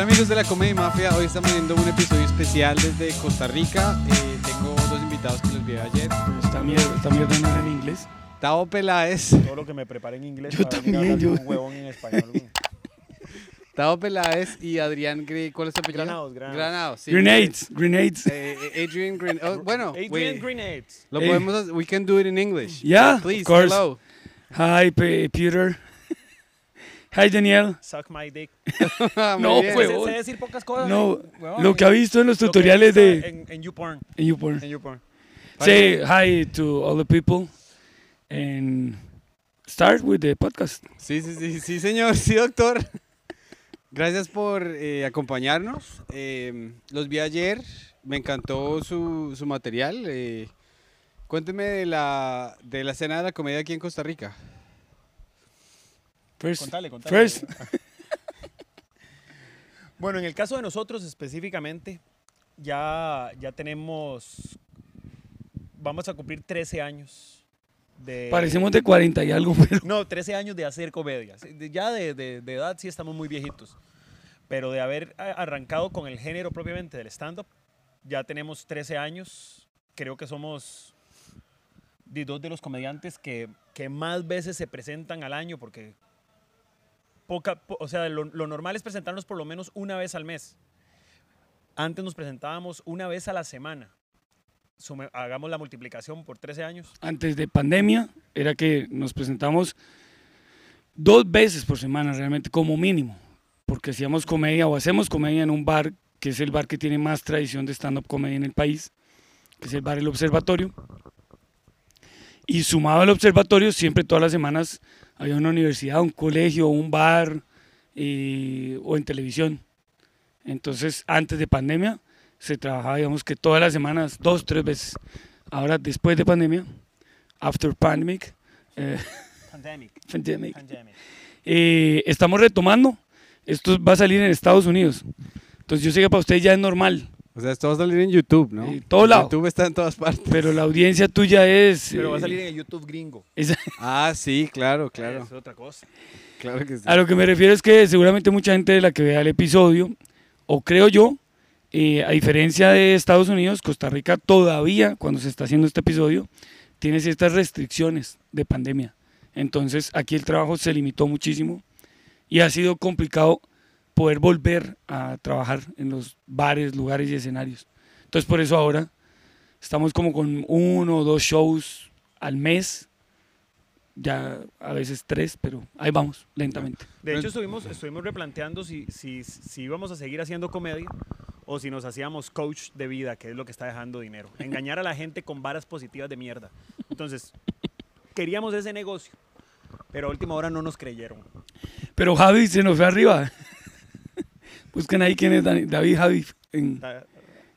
Hola amigos de la Comedia Mafia, hoy estamos viendo un episodio especial desde Costa Rica. Eh, tengo dos invitados que los vi ayer. Esta mierda, esta mierda no en inglés. Tao Peláez, Todo lo que me preparé en inglés. Yo para también, yo- un huevón en español. güey. Tao Peláez y Adrián Gre ¿cuál es tu apellido? Granados, Granados. Granados, sí. Grenades, grenades. Eh, eh, Adrian Gren oh, bueno, Adrian we- Grenades. lo Eh. podemos hacer, we can do it in English. Yeah, Please, of course. hello. Hi, Pe- Peter. Hi, Daniel. Suck my dick. No, bien. Sé, sé decir pocas cosas. No, eh, huevón, Lo que ha visto en los tutoriales de En, en YouPorn. en YouPorn. En YouPorn. Say hi to all the people and start with the podcast. Sí, sí, sí, sí, señor, sí, doctor. Gracias por eh, acompañarnos. Eh, los vi ayer, me encantó su, su material. eh, cuénteme de la, de la escena de la comedia aquí en Costa Rica. First, Contale, contale. first, Bueno, en el caso de nosotros específicamente, ya, ya tenemos. Vamos a cumplir 13 años de. parecemos de 40 y algo, pero No, 13 años de hacer comedia. Ya de, de- de edad sí estamos muy viejitos. Pero de haber arrancado con el género propiamente del stand-up, ya tenemos 13 años. Creo que somos de dos de los comediantes que, que más veces se presentan al año porque poca, po- o sea, lo, normal es presentarnos por lo menos una vez al mes. Antes nos presentábamos una vez a la semana. Sume- hagamos la multiplicación por 13 años. antes de pandemia era que nos presentamos dos veces por semana realmente como mínimo, porque hacíamos comedia o hacemos comedia en un bar que es el bar que tiene más tradición de stand-up comedy en el país, que es el bar El Observatorio. Y sumado al observatorio, siempre todas las semanas había una universidad, un colegio, un bar o en televisión. Entonces, antes de pandemia, se trabajaba, digamos que todas las semanas, dos, tres veces. Ahora, después de pandemia, after pandemic, eh, Pandemic. pandemic, Pandemic. eh, estamos retomando. Esto va a salir en Estados Unidos. Entonces, yo sé que para ustedes ya es normal, O sea, esto va a salir en YouTube, ¿no? En todo lado. YouTube está en todas partes. pero la audiencia tuya es. Pero va a eh, salir en el YouTube gringo. es- Ah, sí, claro, claro, Es otra cosa. claro que sí. A lo que me refiero es que seguramente mucha gente de la que vea el episodio, o creo yo, eh, a diferencia de Estados Unidos, Costa Rica todavía, cuando se está haciendo este episodio, tiene ciertas restricciones de pandemia. Entonces aquí el trabajo se limitó muchísimo y ha sido complicado poder volver a trabajar en los bares, lugares y escenarios. Entonces por eso ahora estamos como con uno o dos shows al mes, ya a veces tres, pero ahí vamos, lentamente. De hecho, estuvimos, estuvimos replanteando si, si, si íbamos a seguir haciendo comedia o si nos hacíamos coach de vida, que es lo que está dejando dinero. Engañar a la gente con varas positivas de mierda. Entonces, queríamos ese negocio, pero a última hora no nos creyeron. Pero Javi se nos fue arriba. Busquen ahí quién es Dani- David Javi. en-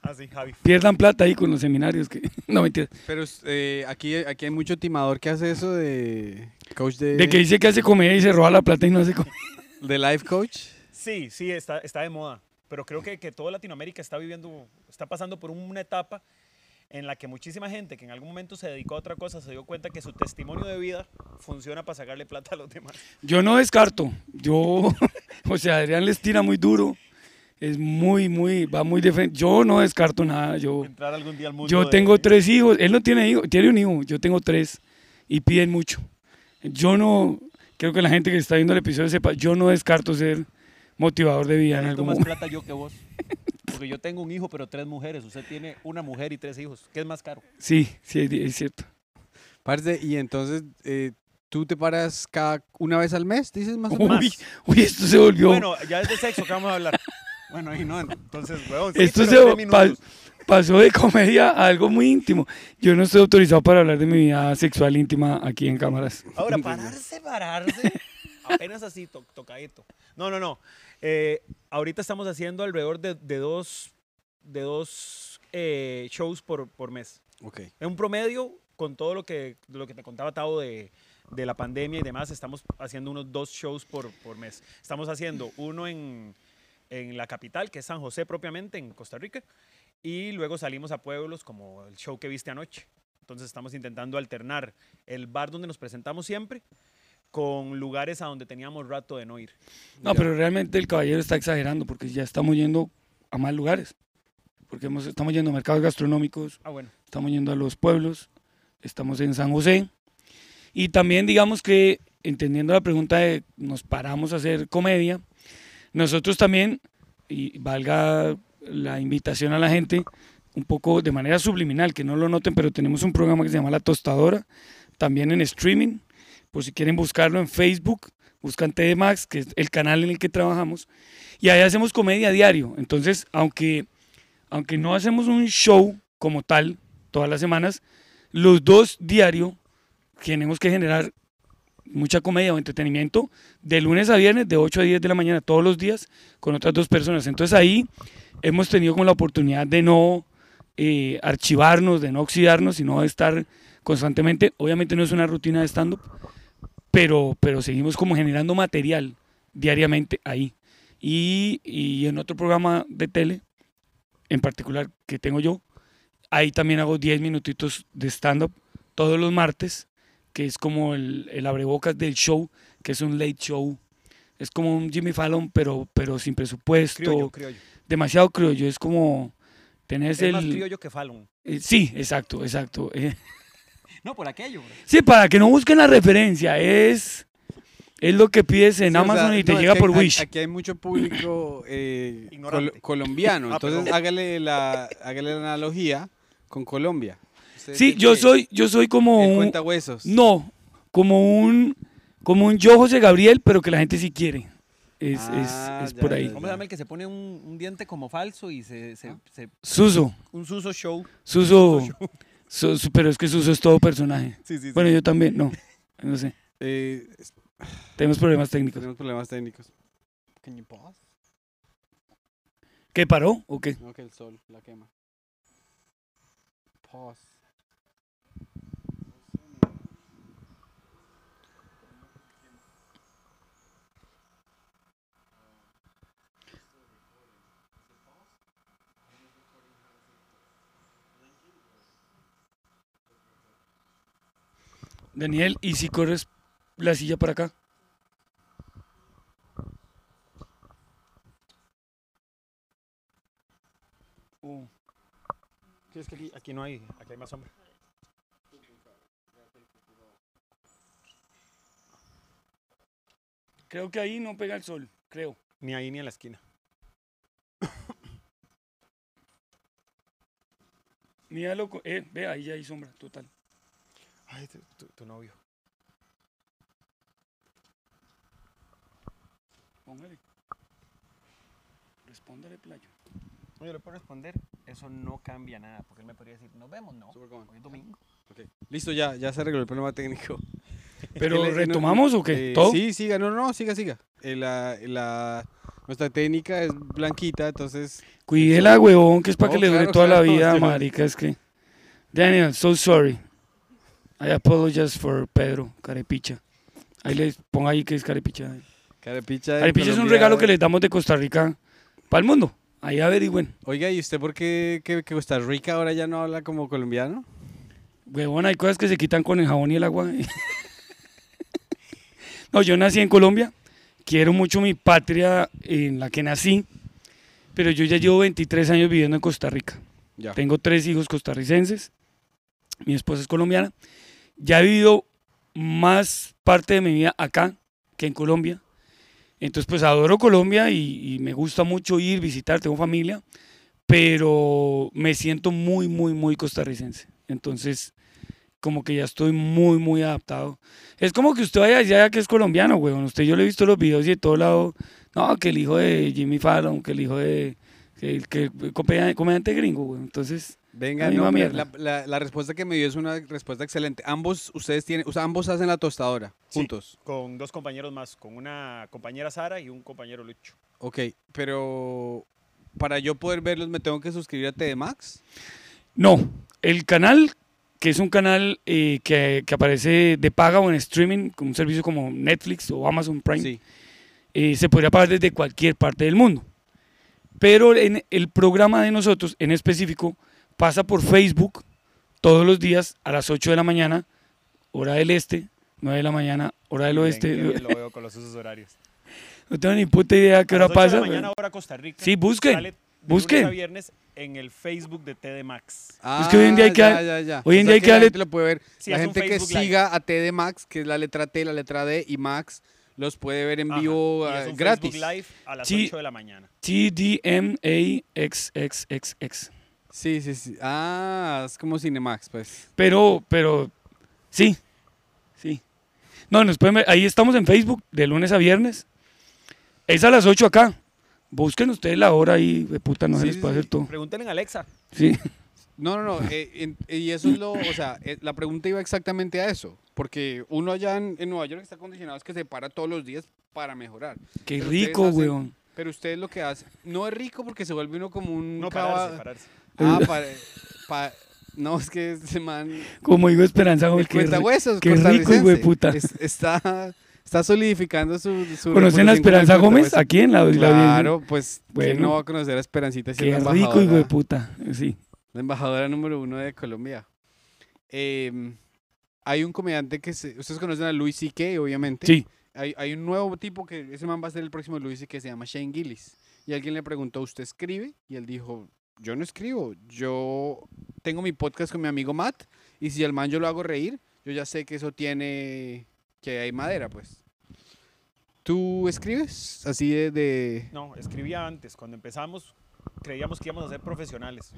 Así, Javi. pierdan plata ahí con los seminarios. que No, mentira. Pero eh, aquí, aquí hay mucho timador que hace eso de coach de, De que dice que hace comedia y se roba la plata y no hace comedia. de life coach. Sí, sí, está, está de moda. Pero creo que, que toda Latinoamérica está viviendo, está pasando por una etapa en la que muchísima gente que en algún momento se dedicó a otra cosa se dio cuenta que su testimonio de vida funciona para sacarle plata a los demás. Yo no descarto. Yo, o sea, Adrián les tira muy duro. Es muy, muy, va muy de frente. Yo no descarto nada. Yo, Entrar algún día al mundo. yo de- tengo tres hijos. Él no tiene hijos, tiene un hijo. Yo tengo tres y piden mucho. Yo no, creo que la gente que está viendo el episodio sepa, yo no descarto ser motivador de vida en algún más momento. plata yo que vos. Porque yo tengo un hijo, pero tres mujeres. Usted tiene una mujer y tres hijos. ¿Qué es más caro? Sí, sí, es- cierto. Parce, y entonces eh, tú te paras cada una vez al mes, dices más o Uy, menos. uy, esto se volvió. Bueno, ya es de sexo que vamos a hablar. Bueno, ahí no. Entonces, weón, sí, esto se pa- pasó de comedia a algo muy íntimo. Yo no estoy autorizado para hablar de mi vida sexual íntima aquí en cámaras. Ahora, pararse, pararse. Apenas así, to- tocadito. No, no, no. Eh, ahorita estamos haciendo alrededor de, de dos, de dos eh, shows por, por mes. Ok. En un promedio, con todo lo que, lo que te contaba Tavo de, de la pandemia y demás, estamos haciendo unos dos shows por, por mes. Estamos haciendo uno en, en la capital, que es San José propiamente, en Costa Rica, y luego salimos a pueblos como el show que viste anoche. Entonces estamos intentando alternar el bar donde nos presentamos siempre con lugares a donde teníamos rato de no ir. No, pero realmente el caballero está exagerando porque ya estamos yendo a más lugares. Porque hemos, estamos yendo a mercados gastronómicos, Ah, bueno. estamos yendo a los pueblos, estamos en San José. Y también digamos que, entendiendo la pregunta de nos paramos a hacer comedia, nosotros también, y valga la invitación a la gente, un poco de manera subliminal, que no lo noten, pero tenemos un programa que se llama La Tostadora, también en streaming, por si quieren buscarlo en Facebook, buscan TD Max, que es el canal en el que trabajamos, y ahí hacemos comedia a diario. Entonces, aunque, aunque no hacemos un show como tal todas las semanas, los dos diario tenemos que generar mucha comedia o entretenimiento de lunes a viernes, de 8 a 10 de la mañana, todos los días, con otras dos personas. Entonces ahí hemos tenido como la oportunidad de no eh, archivarnos, de no oxidarnos, sino de estar constantemente. Obviamente no es una rutina de stand-up, pero, pero seguimos como generando material diariamente ahí. Y, y en otro programa de tele, en particular que tengo yo, ahí también hago 10 minutitos de stand-up todos los martes, que es como el, el abrebocas del show, que es un late show. Es como un Jimmy Fallon, pero, pero sin presupuesto, Criollo, criollo. demasiado criollo. Es como tenés Es más el... criollo que Fallon. eh, sí, exacto, exacto. eh. No, por aquello. bro. Sí, para que no busquen la referencia, es, es lo que pides en Sí, o Amazon sea, y te no, llega por Wish. Aquí hay mucho público eh, col- colombiano, Ah, entonces hágale la, hágale la analogía con Colombia. Usted Sí, yo soy, yo soy como el un, cuenta huesos. no, como un, como un yo José Gabriel, pero que la gente sí quiere. Es, Ah, es, es ya, por ahí. ¿Cómo se llama el que se pone un, un diente como falso y se, se- se- Suso, un suso show? Suso, Su- pero es que Suso es todo personaje. Sí, sí, sí. Bueno, yo también, no, no sé, Eh, tenemos problemas técnicos. tenemos problemas técnicos. Can you pause? ¿Qué paró o qué? No, que el sol la quema. Pause. Daniel, ¿y si corres la silla para acá? Uh. Es que aquí, aquí no hay, aquí hay más sombra. Creo que ahí no pega el sol, creo. Ni ahí ni en la esquina. Míralo, eh, ve, ahí ya hay sombra, total. Ay, tu, tu- tu novio. Póngale. Respóndale, playo. No, yo le puedo responder, eso no cambia nada, porque él me podría decir, nos vemos, no. Super Hoy es domingo. Listo, ya, ya se arregló el problema técnico. ¿Pero retomamos o qué? Eh, ¿Todo? Sí, siga, no, no, siga, siga. Eh, la, la, nuestra técnica es blanquita, entonces Cuídela, huevón, que es para No, que le dure claro, toda la vida, marica, es que... Daniel, so sorry. I apologize for Pedro, carepicha. Ahí les ponga ahí que es carepicha. Carepicha. Carepicha es un regalo que les damos de Costa Rica para el mundo. Ahí averigüen. Oiga, ¿y usted por qué que, que Costa Rica ahora ya no habla como colombiano? Huevón, hay cosas que se quitan con el jabón y el agua. no, yo nací en Colombia. Quiero mucho mi patria en la que nací. Pero yo ya llevo 23 años viviendo en Costa Rica. Ya. Tengo tres hijos costarricenses. Mi esposa es colombiana. Ya he vivido más parte de mi vida acá que en Colombia. Entonces, pues adoro Colombia y, y me gusta mucho ir, visitar, tengo familia, pero me siento muy, muy, muy costarricense. Entonces, como que ya estoy muy, muy adaptado. Es como que usted vaya allá que es colombiano, weón. Usted, yo le he visto los videos y de todo lado, no, que el hijo de Jimmy Fallon, que el hijo de, que el comediante gringo, weón. Entonces, Venga, no, la, la- la respuesta que me dio es una respuesta excelente. Ambos, ustedes tienen, o sea, ambos hacen la tostadora, Sí. juntos. Con dos compañeros más, con una compañera Sara y un compañero Lucho. Ok, pero para yo poder verlos me tengo que suscribir a TDMax. No, el canal, que es un canal eh, que, que aparece de paga o en streaming, con un servicio como Netflix o Amazon Prime, Sí. eh, se podría pagar desde cualquier parte del mundo. Pero en el programa de nosotros, en específico, pasa por Facebook todos los días a las 8 de la mañana, hora del este, 9 de la mañana, hora del oeste. bien lo veo con los usos horarios. No tengo ni puta idea a qué A hora las ocho de pasa. la pero- mañana, hora Costa Rica. Sí, busquen, Sale de busquen. lunes a viernes en el Facebook de TD Max. Ah, que hoy en día hay que ya, ya, ya. hoy en O día hay que la gente lo puede ver. Sí, la es gente que Live. siga a T de Max, que es la letra T, la letra D y Max, los puede ver en Ajá, vivo y ah, es un gratis. Facebook Live a las Sí. 8 de la mañana. TDMAXXXX. Sí, sí, sí. Ah, es como Cinemax, pues. Pero, pero, sí, sí. No, nos pueden ver- ahí estamos en Facebook de lunes a viernes. Es a las 8 acá. Busquen ustedes la hora ahí, de puta, no se Sí, les puede sí. hacer todo. Pregúntenle a Alexa. Sí. No, no, no. eh, en- y eso es lo, o sea, eh, la pregunta iba exactamente a eso. Porque uno allá en, en Nueva York está condicionado es que se para todos los días para mejorar. Qué Pero rico, hacen- weón. Pero ustedes lo que hacen, no es rico porque se vuelve uno como un No, cava- pararse, pararse. Ah, para, pa- no, es que ese man... Como digo Esperanza, cuenta ri- huesos, qué rico, hijueputa. Es- está, está solidificando su, su ¿Conocen a Esperanza Gómez? Aquí en la, la- Claro, pues, ¿quién no va a conocer a Esperancita? si es Qué la rico, hijo de embajadora, puta. Sí. la embajadora número uno de Colombia. Eh, hay un comediante que se, ustedes conocen a Louis C.K., obviamente. Sí. Hay, hay un nuevo tipo que ese man va a ser el próximo Louis C.K. se llama Shane Gillis. Y alguien le preguntó, ¿usted escribe? Y él dijo, yo no escribo, yo tengo mi podcast con mi amigo Matt y si al man yo lo hago reír, yo ya sé que eso tiene, que hay madera, pues. ¿Tú escribes así de... de- No, escribía antes. Cuando empezamos, creíamos que íbamos a ser profesionales.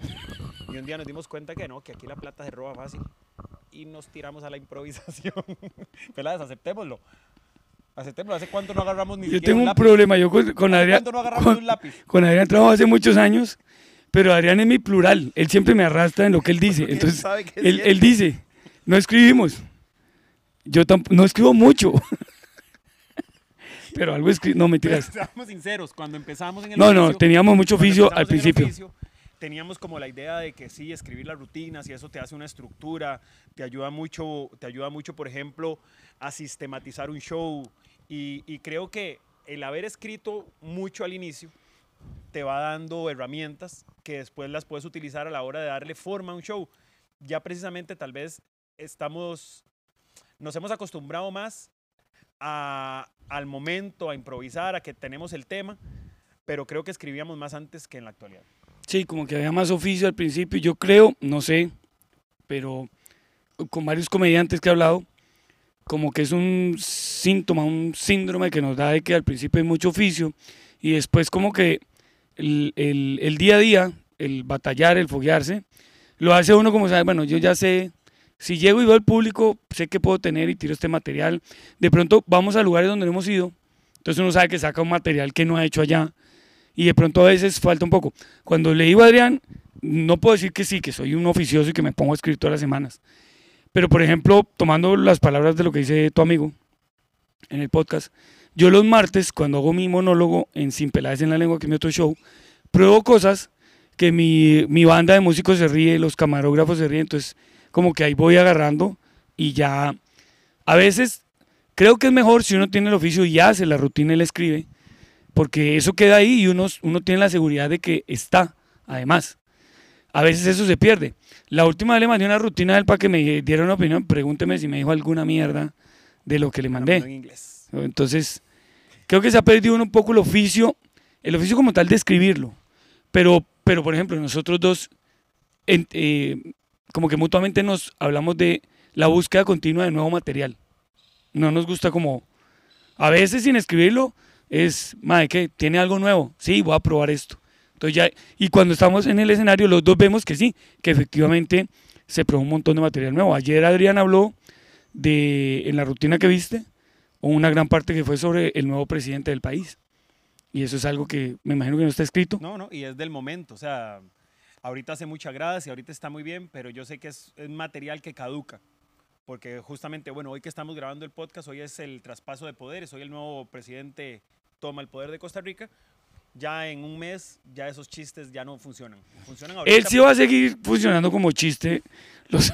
Y un día nos dimos cuenta que no, que aquí la plata se roba fácil. Y nos tiramos a la improvisación. Peladas, aceptémoslo. Aceptémoslo. ¿Hace cuánto no agarramos ni Yo siquiera tengo un un lápiz? problema. Yo con, con ¿Hace Adrián, cuánto no agarramos con, un lápiz? con Adrián trabajo hace muchos años, pero Adrián es mi plural. Él siempre me arrastra en lo que él dice. Entonces, él, él dice, no escribimos. Yo tamp- no escribo mucho. pero algo escribo. No, Pero mentiras. Seamos sinceros, cuando empezamos en el No, no, oficio, teníamos mucho oficio al principio. oficio, teníamos como la idea de que sí, escribir las rutinas y eso te hace una estructura, te ayuda mucho, te ayuda mucho, por ejemplo, a sistematizar un show. Y, y creo que el haber escrito mucho al inicio te va dando herramientas que después las puedes utilizar a la hora de darle forma a un show. Ya precisamente tal vez estamos, nos hemos acostumbrado más a- al momento, a improvisar, a que tenemos el tema, pero creo que escribíamos más antes que en la actualidad. Sí, como que había más oficio al principio. Yo creo, no sé, pero con varios comediantes que he hablado, como que es un síntoma, un síndrome que nos da de que al principio hay mucho oficio y después como que el, el- día a día, el batallar, el foguearse, lo hace uno como sabe, bueno, yo ya sé, si llego y veo al público, sé que puedo tener y tiro este material. De pronto vamos a lugares donde no hemos ido, entonces uno sabe que saca un material que no ha hecho allá y de pronto a veces falta un poco. Cuando le digo a Adrián, no puedo decir que sí, que soy un oficioso y que me pongo a escribir todas las semanas. Pero, por ejemplo, tomando las palabras de lo que dice tu amigo en el podcast, yo los martes, cuando hago mi monólogo en Sin Pelades en la Lengua, que es mi otro show, pruebo cosas que mi, mi banda de músicos se ríe, los camarógrafos se ríen, entonces como que ahí voy agarrando y ya, a veces creo que es mejor si uno tiene el oficio y hace la rutina y la escribe, porque eso queda ahí y uno, uno tiene la seguridad de que está, además. A veces eso se pierde. La última vez le mandé una rutina a él para que me diera una opinión, pregúnteme si me dijo alguna mierda de lo que le mandé. en inglés. Entonces, creo que se ha perdido un poco el oficio, el oficio como tal de escribirlo. Pero, pero por ejemplo, nosotros dos, eh, como que mutuamente nos hablamos de la búsqueda continua de nuevo material. No nos gusta como, a veces sin escribirlo, es, madre, ¿qué? ¿Tiene algo nuevo? Sí, voy a probar esto. Entonces ya, y cuando estamos en el escenario, los dos vemos que sí, que efectivamente se probó un montón de material nuevo. Ayer Adrián habló de, en la rutina que viste, o una gran parte que fue sobre el nuevo presidente del país. Y eso es algo que me imagino que no está escrito. No, no, y es del momento. O sea, ahorita hace mucha gracia, ahorita está muy bien, pero yo sé que es, es material que caduca. Porque justamente, bueno, hoy que estamos grabando el podcast, hoy es el traspaso de poderes, hoy el nuevo presidente toma el poder de Costa Rica. Ya en un mes, ya esos chistes ya no funcionan. Funcionan ahorita. Él sí va a seguir funcionando como chiste. Los,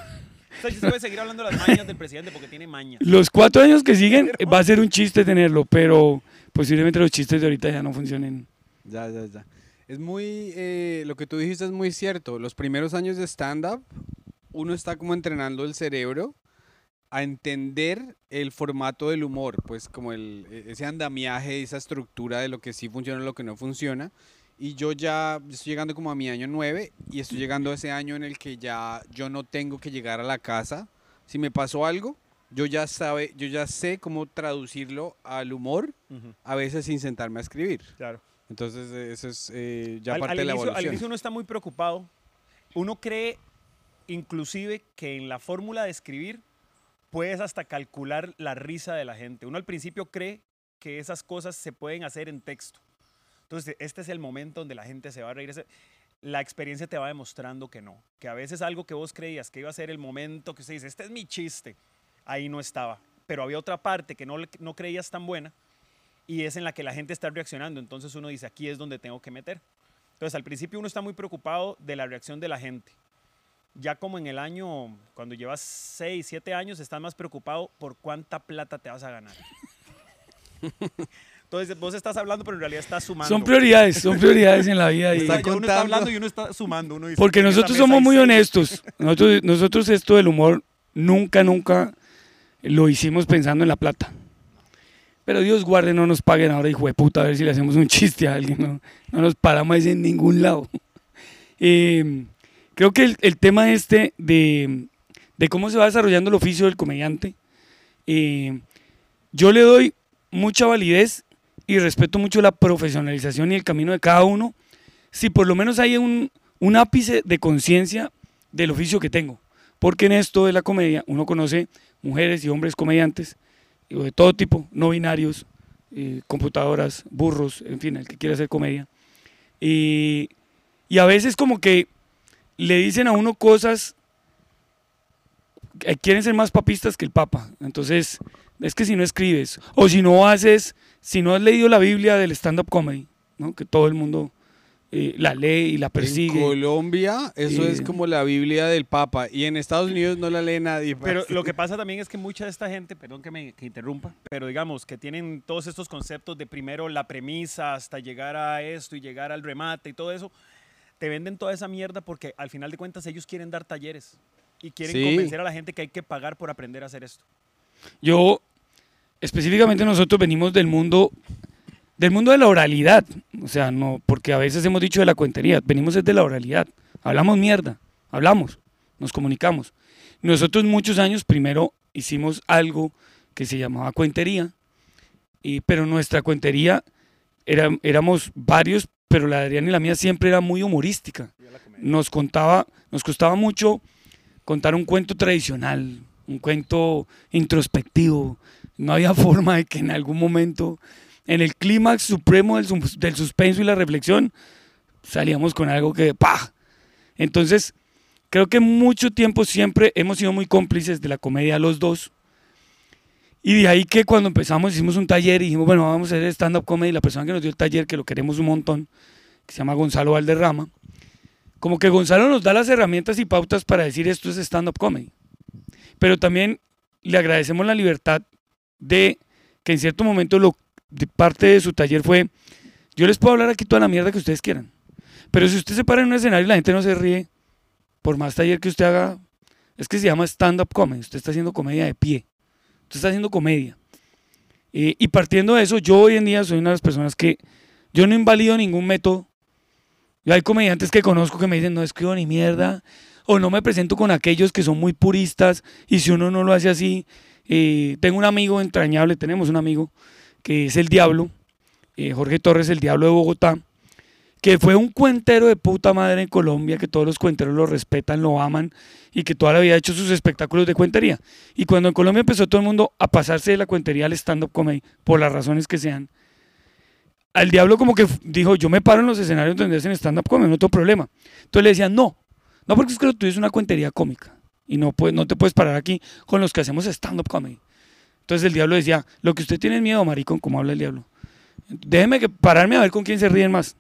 O sea, yo sí voy a seguir hablando de las mañas del presidente porque tiene mañas. los cuatro años que siguen va a ser un chiste tenerlo, pero posiblemente los chistes de ahorita ya no funcionen. Ya, ya, ya. Es muy, eh, lo que tú dijiste es muy cierto. Los primeros años de stand-up, uno está como entrenando el cerebro a entender el formato del humor, pues como el, e, ese andamiaje, esa estructura de lo que sí funciona y lo que no funciona. Y yo ya estoy llegando como a mi año 9 y estoy llegando a ese año en el que ya yo no tengo que llegar a la casa. Si me pasó algo, yo ya, sabe, yo ya sé cómo traducirlo al humor, a veces sin sentarme a escribir. Claro. Entonces, eh, eso es eh, ya al, parte al de la inicio, al evolución. inicio uno está muy preocupado. Uno cree inclusive que en la fórmula de escribir puedes hasta calcular la risa de la gente. Uno al principio cree que esas cosas se pueden hacer en texto. Entonces, este es el momento donde la gente se va a reír. La experiencia te va demostrando que no. Que a veces algo que vos creías que iba a ser el momento que usted dice, este es mi chiste, ahí no estaba. Pero había otra parte que no, no creías tan buena y es en la que la gente está reaccionando. Entonces uno dice, aquí es donde tengo que meter. Entonces al principio uno está muy preocupado de la reacción de la gente. Ya como en el año, cuando llevas 6, 7 años, estás más preocupado por cuánta plata te vas a ganar. Entonces vos estás hablando, pero en realidad estás sumando. Son prioridades, son prioridades en la vida. y- Está- uno está hablando y uno está sumando. Uno dice, porque "En esa nosotros somos muy seis". honestos. Nosotros, nosotros esto del humor nunca, nunca lo hicimos pensando en la plata. Pero Dios guarde, no nos paguen ahora, hijo de puta, a ver si le hacemos un chiste a alguien. No, no nos paramos en ningún lado. Eh, creo que el, el tema este de, de cómo se va desarrollando el oficio del comediante, eh, yo le doy mucha validez y respeto mucho la profesionalización y el camino de cada uno, si por lo menos hay un, un ápice de conciencia del oficio que tengo. Porque en esto de la comedia uno conoce mujeres y hombres comediantes de todo tipo, no binarios, eh, computadoras, burros, en fin, el que quiera hacer comedia. Y, y a veces como que le dicen a uno cosas, que quieren ser más papistas que el papa. Entonces, es que si no escribes, o si no haces, si no has leído la Biblia del stand-up comedy, ¿no? que todo el mundo eh, la lee y la En persigue. Colombia, eso es Eh. como la Biblia del Papa. Y en Estados Unidos no la lee nadie. Pero parce. lo que pasa también es que mucha de esta gente, perdón que me que interrumpa, pero digamos que tienen todos estos conceptos de primero la premisa hasta llegar a esto y llegar al remate y todo eso, te venden toda esa mierda porque al final de cuentas ellos quieren dar talleres y quieren Sí. convencer a la gente que hay que pagar por aprender a hacer esto. Yo, específicamente nosotros venimos del mundo, del mundo de la oralidad. O sea, no, porque a veces hemos dicho de la cuentería, venimos desde la oralidad. Hablamos mierda, hablamos, nos comunicamos. Nosotros muchos años primero hicimos algo que se llamaba cuentería, y, pero nuestra cuentería era, éramos varios, pero la de Adrián y la mía siempre era muy humorística. Nos contaba, nos costaba mucho contar un cuento tradicional, un cuento introspectivo. No había forma de que en algún momento, en el clímax supremo del, del suspenso y la reflexión, salíamos con algo que ¡pah! Entonces, creo que mucho tiempo siempre hemos sido muy cómplices de la comedia los dos. Y de ahí que cuando empezamos hicimos un taller y dijimos, bueno, vamos a hacer stand-up comedy. La persona que nos dio el taller, que lo queremos un montón, que se llama Gonzalo Valderrama, como que Gonzalo nos da las herramientas y pautas para decir esto es stand-up comedy. Pero también le agradecemos la libertad de que en cierto momento lo, de parte de su taller fue, yo les puedo hablar aquí toda la mierda que ustedes quieran. Pero si usted se para en un escenario y la gente no se ríe, por más taller que usted haga, es que se llama stand-up comedy. Usted está haciendo comedia de pie. Usted está haciendo comedia. Eh, y partiendo de eso, yo hoy en día soy una de las personas que yo no invalido ningún método. Yo hay comediantes que conozco que me dicen, no escribo ni mierda, o no me presento con aquellos que son muy puristas, y si uno no lo hace así, eh, tengo un amigo entrañable, tenemos un amigo, que es el Diablo, eh, Jorge Torres, el Diablo de Bogotá, que fue un cuentero de puta madre en Colombia, que todos los cuenteros lo respetan, lo aman, y que toda la vida ha hecho sus espectáculos de cuentería. Y cuando en Colombia empezó todo el mundo a pasarse de la cuentería al stand-up comedy, por las razones que sean, al diablo como que dijo, yo me paro en los escenarios donde hacen stand-up comedy, no tengo problema. Entonces le decían, no, no porque es que lo tuyo es una cuentería cómica y no, puedes, no te puedes parar aquí con los que hacemos stand-up comedy. Entonces el diablo decía, lo que usted tiene es miedo, maricón, como habla el diablo. Déjeme que pararme a ver con quién se ríen más.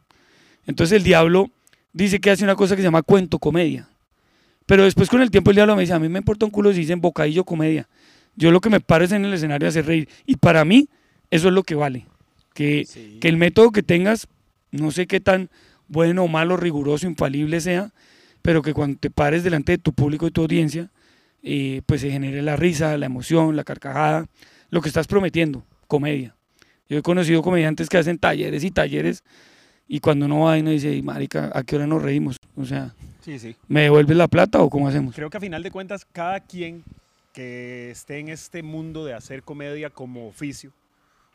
Entonces el diablo dice que hace una cosa que se llama cuento comedia. Pero después con el tiempo el diablo me dice, a mí me importa un culo si dicen bocadillo comedia. Yo lo que me paro es en el escenario hacer reír. Y para mí eso es lo que vale. Que, Sí. que el método que tengas, no sé qué tan bueno o malo, riguroso, infalible sea, pero que cuando te pares delante de tu público y tu audiencia, eh, pues se genere la risa, la emoción, la carcajada, lo que estás prometiendo, comedia. Yo he conocido comediantes que hacen talleres y talleres y cuando uno va y uno dice, "Y, marica, ¿a qué hora nos reímos? O sea, Sí, sí. ¿me devuelves la plata o cómo hacemos? Creo que a final de cuentas, cada quien que esté en este mundo de hacer comedia como oficio,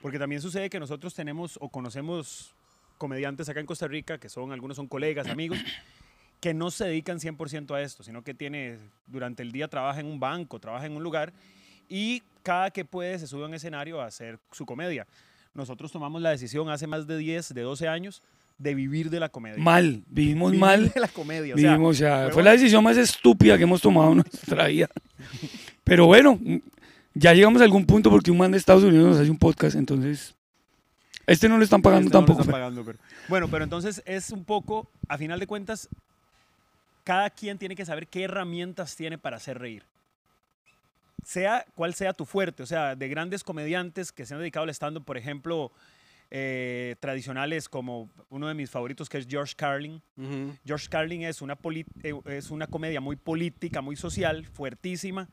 porque también sucede que nosotros tenemos o conocemos comediantes acá en Costa Rica, que son, algunos son colegas, amigos, que no se dedican 100% a esto, sino que tiene, durante el día trabaja en un banco, trabaja en un lugar, y cada que puede se sube a un escenario a hacer su comedia. Nosotros tomamos la decisión hace más de 10, de 12 años, de vivir de la comedia. Mal, vivimos Vivir mal. de la comedia. o sea, Vivimos, o sea, fue la decisión más estúpida que hemos tomado en nuestra vida. Pero bueno, ya llegamos a algún punto porque un man de Estados Unidos nos hace un podcast, entonces este no le están pagando Este no lo tampoco. están pagando, pero- Bueno, pero entonces es un poco, a final de cuentas, cada quien tiene que saber qué herramientas tiene para hacer reír. Sea cual sea tu fuerte, o sea, de grandes comediantes que se han dedicado al stand-up, por ejemplo, eh, tradicionales como uno de mis favoritos que es George Carlin. George Carlin es una, eh, es una comedia muy política, muy social, fuertísima.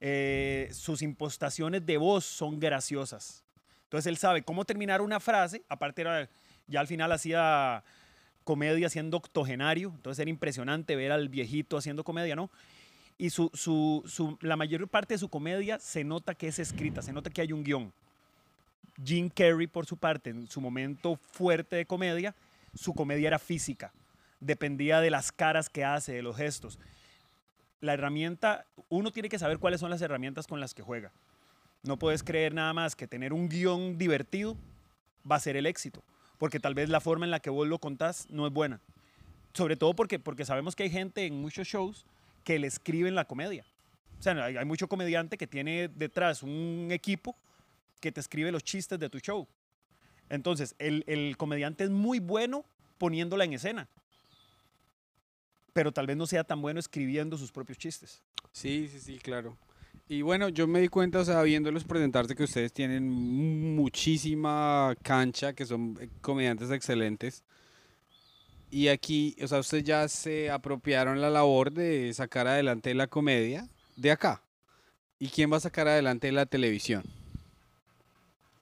Eh, sus impostaciones de voz son graciosas. Entonces él sabe cómo terminar una frase, aparte era, ya al final hacía comedia siendo octogenario, entonces era impresionante ver al viejito haciendo comedia, ¿no? Y su, su- su- la mayor parte de su comedia se nota que es escrita, se nota que hay un guion. Jim Carrey, por su parte, en su momento fuerte de comedia, su comedia era física, dependía de las caras que hace, de los gestos. La herramienta, uno tiene que saber cuáles son las herramientas con las que juega. No puedes creer nada más que tener un guion divertido va a ser el éxito, porque tal vez la forma en la que vos lo contás no es buena. Sobre todo porque, porque sabemos que hay gente en muchos shows que le escriben la comedia. O sea, hay, mucho comediante que tiene detrás un equipo que te escribe los chistes de tu show. Entonces, el, el comediante es muy bueno poniéndola en escena, pero tal vez no sea tan bueno escribiendo sus propios chistes. Sí, sí, sí, claro. Y bueno, yo me di cuenta, o sea, viéndolos presentarse, que ustedes tienen muchísima cancha, que son eh, comediantes excelentes. Y aquí, o sea, ustedes ya se apropiaron la labor de sacar adelante la comedia de acá. ¿Y quién va a sacar adelante la televisión?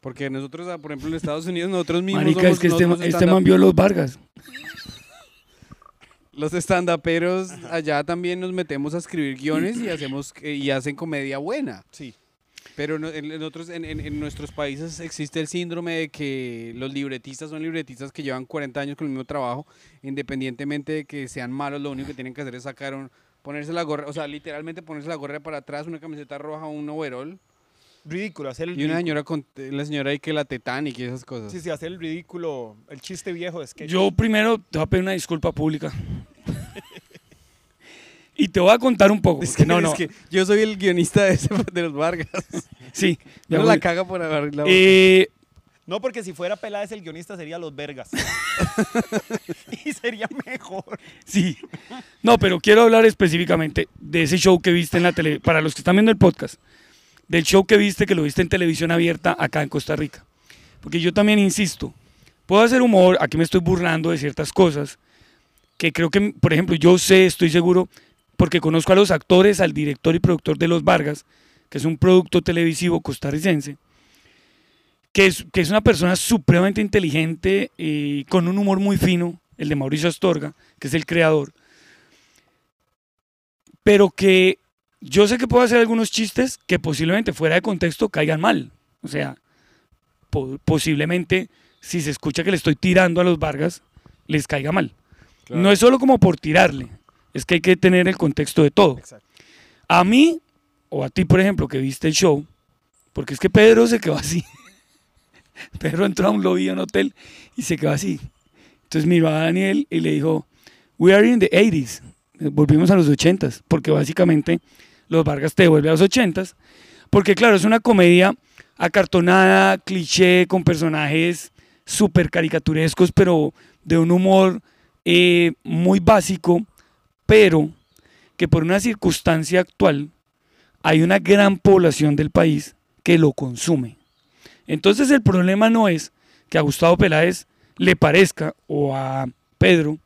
Porque nosotros, por ejemplo, en Estados Unidos, nosotros mismos Marica, somos- es que este, este man vio los Vargas. Los estandaperos allá también nos metemos a escribir guiones y hacemos eh, y hacen comedia buena. Sí. Pero en, en otros, en, en- en nuestros países existe el síndrome de que los libretistas son libretistas que llevan 40 años con el mismo trabajo, independientemente de que sean malos, lo único que tienen que hacer es sacar un, ponerse la gorra, o sea, literalmente ponerse la gorra para atrás, una camiseta roja, un overall Ridículo, hacer el y una señora con la señora ahí que la Titanic y esas cosas. Sí, sí, hacer el ridículo, el chiste viejo de sketch. Yo primero te voy a pedir una disculpa pública. Y te voy a contar un poco. Es que, no, no. es que yo soy el guionista de, ese- de los Vargas. Sí. Yo voy. la caga por abrir la. Eh, No, porque si fuera Peláez el guionista sería Los Vergas. y sería mejor. Sí. No, pero quiero hablar específicamente de ese show que viste en la tele, para los que están viendo el podcast, del show que viste, que lo viste en televisión abierta acá en Costa Rica. Porque yo también insisto, puedo hacer humor, aquí me estoy burlando de ciertas cosas, que creo que, por ejemplo, yo sé, estoy seguro, porque conozco a los actores, al director y productor de Los Vargas, que es un producto televisivo costarricense, que es, que es una persona supremamente inteligente y con un humor muy fino, el de Mauricio Astorga, que es el creador, pero que yo sé que puedo hacer algunos chistes que posiblemente fuera de contexto caigan mal. O sea, po- posiblemente si se escucha que le estoy tirando a los Vargas, les caiga mal. No es solo como por tirarle, es que hay que tener el contexto de todo. Exacto. A mí, o a ti, por ejemplo, que viste el show, porque es que Pedro se quedó así. Pedro entró a un lobby a un hotel y se quedó así. Entonces miró a Daniel y le dijo, We are in the 80s. Volvimos a los 80s, porque básicamente los Vargas te devuelve a los 80s. Porque claro, es una comedia acartonada, cliché, con personajes súper caricaturescos, pero de un humor eh, muy básico, pero que por una circunstancia actual hay una gran población del país que lo consume. Entonces el problema no es que a Gustavo Peláez le parezca o a Pedro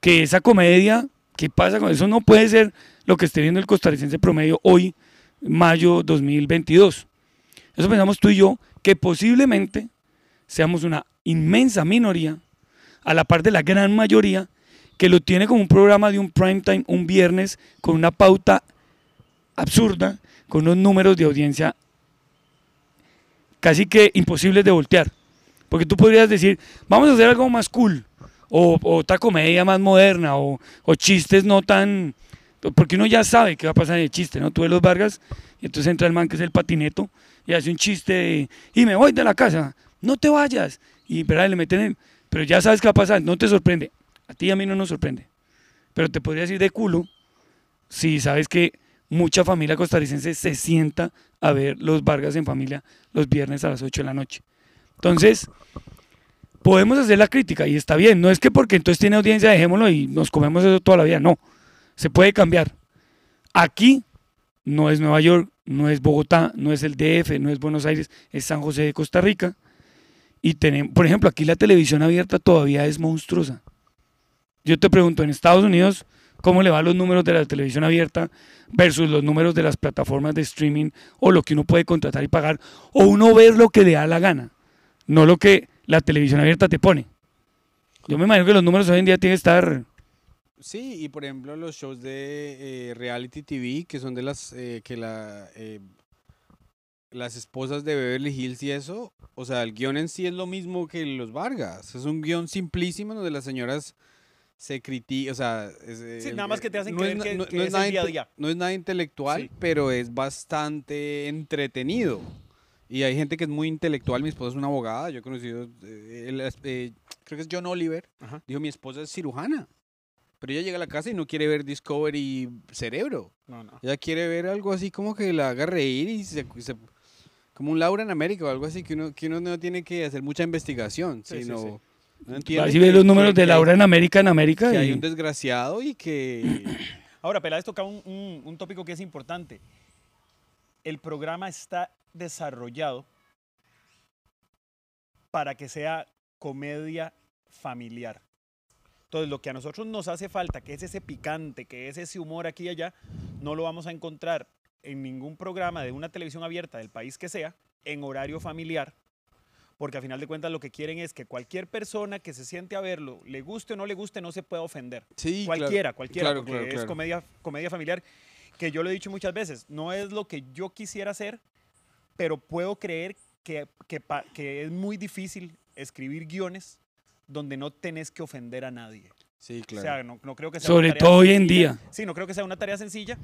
que esa comedia ¿Qué pasa con eso? No puede ser lo que esté viendo el costarricense promedio hoy, mayo 2022. Eso pensamos tú y yo, que posiblemente seamos una inmensa minoría, a la par de la gran mayoría, que lo tiene como un programa de un prime time un viernes con una pauta absurda, con unos números de audiencia casi que imposibles de voltear. Porque tú podrías decir, vamos a hacer algo más cool, o, otra comedia más moderna, o, chistes no tan... Porque uno ya sabe qué va a pasar en el chiste, ¿no? Tú ves los Vargas, y entonces entra el man que es el patineto, y hace un chiste, y me voy de la casa, no te vayas. Y ¿verdad? le meten en... Pero ya sabes qué va a pasar, no te sorprende. A ti y a mí no nos sorprende. Pero te podría decir de culo si sabes que mucha familia costarricense se sienta a ver los Vargas en familia los viernes a las 8 de la noche. Entonces, podemos hacer la crítica y está bien. No es que porque entonces tiene audiencia dejémoslo y nos comemos eso toda la vida. No, se puede cambiar. Aquí no es Nueva York, no es Bogotá, no es el DF, no es Buenos Aires, es San José de Costa Rica. Y tenemos, por ejemplo, aquí la televisión abierta todavía es monstruosa. Yo te pregunto, en Estados Unidos, ¿cómo le van los números de la televisión abierta versus los números de las plataformas de streaming o lo que uno puede contratar y pagar? O uno ver lo que le da la gana, no lo que la televisión abierta te pone. Yo me imagino que los números hoy en día tienen que estar Sí, y por ejemplo los shows de eh, reality TV, que son de las eh, que la eh, las esposas de Beverly Hills y eso, o sea, el guion en sí es lo mismo que los Vargas. Es un guion simplísimo donde las señoras se critican, o sea... sí, nada más que te hacen creer que, es, nada día a día. No es nada intelectual, pero es bastante entretenido. Y hay gente que es muy intelectual. Mi esposa es una abogada. Yo he conocido, creo que es John Oliver. Dijo, mi esposa es cirujana. Pero ella llega a la casa y no quiere ver Discovery Cerebro. No, no. Ella quiere ver algo así como que la haga reír y se, como un Laura en América o algo así, que uno, que uno no tiene que hacer mucha investigación, sino... Así ve los números de Laura en América, en América. Que hay un desgraciado y que... Ahora, Peláez toca un, un, un tópico que es importante. El programa está desarrollado para que sea comedia familiar. Entonces, lo que a nosotros nos hace falta, que es ese picante, que es ese humor aquí y allá, no lo vamos a encontrar en ningún programa de una televisión abierta del país que sea, en horario familiar, porque a final de cuentas lo que quieren es que cualquier persona que se siente a verlo, le guste o no le guste, no se pueda ofender. Sí, cualquiera, cualquiera, porque es comedia, comedia familiar, que yo lo he dicho muchas veces, no es lo que yo quisiera hacer, pero puedo creer que, que, que es muy difícil escribir guiones donde no tenés que ofender a nadie. Sí, claro. O sea, no, creo que sea Sobre todo hoy en día. Sí, no creo que sea una tarea sencilla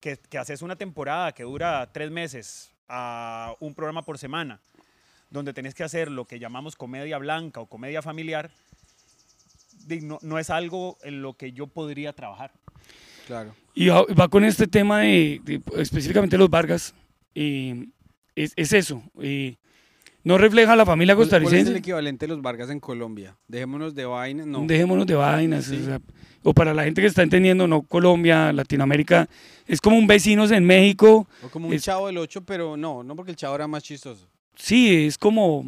que, que haces una temporada que dura tres meses a un programa por semana, donde tenés que hacer lo que llamamos comedia blanca o comedia familiar, no, no es algo en lo que yo podría trabajar. Claro. Y va, con este tema de, específicamente los Vargas, y es, es, eso. Y no refleja la familia costarricense. ¿Cuál es el equivalente de los Vargas en Colombia? Dejémonos de vainas, no. Dejémonos de vainas. O, para la gente que está entendiendo, no Colombia, Latinoamérica, es como un vecinos en México. O como un chavo del 8, pero no, no porque el chavo era más chistoso. Sí, es como...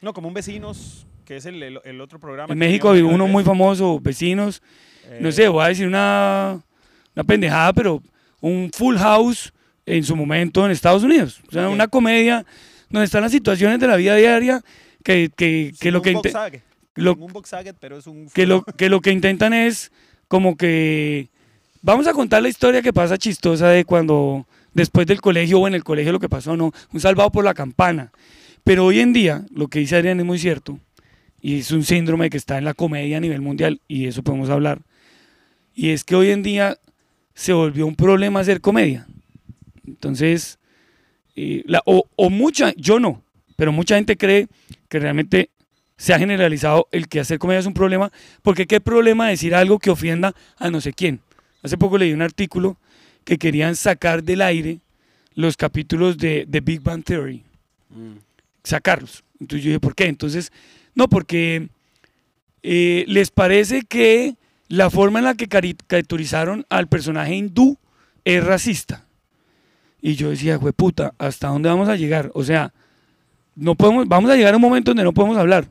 No, como un vecinos, que es el, el, otro programa. En México hay uno muy famoso, vecinos. No eh. sé, voy a decir una, una pendejada, pero un full house en su momento en Estados Unidos. O sea, una comedia donde están las situaciones de la vida diaria que, que, que lo que lo, un pero es un que lo que lo que intentan es como que vamos a contar la historia que pasa chistosa de cuando después del colegio o en el colegio lo que pasó, no, un salvado por la campana. Pero hoy en día, lo que dice Adrián es muy cierto, y es un síndrome que está en la comedia a nivel mundial, y eso podemos hablar, y es que hoy en día se volvió un problema hacer comedia. Entonces, o, mucha, yo no, pero mucha gente cree que realmente se ha generalizado el que hacer comedia es un problema, porque qué problema decir algo que ofenda a no sé quién. Hace poco leí un artículo que querían sacar del aire los capítulos de, de Big Bang Theory. Mm. Sacarlos. Entonces yo dije, ¿por qué? Entonces, no, porque eh, les parece que la forma en la que caricaturizaron al personaje hindú es racista. Y yo decía, puta, ¿hasta dónde vamos a llegar? O sea, no podemos, vamos a llegar a un momento donde no podemos hablar,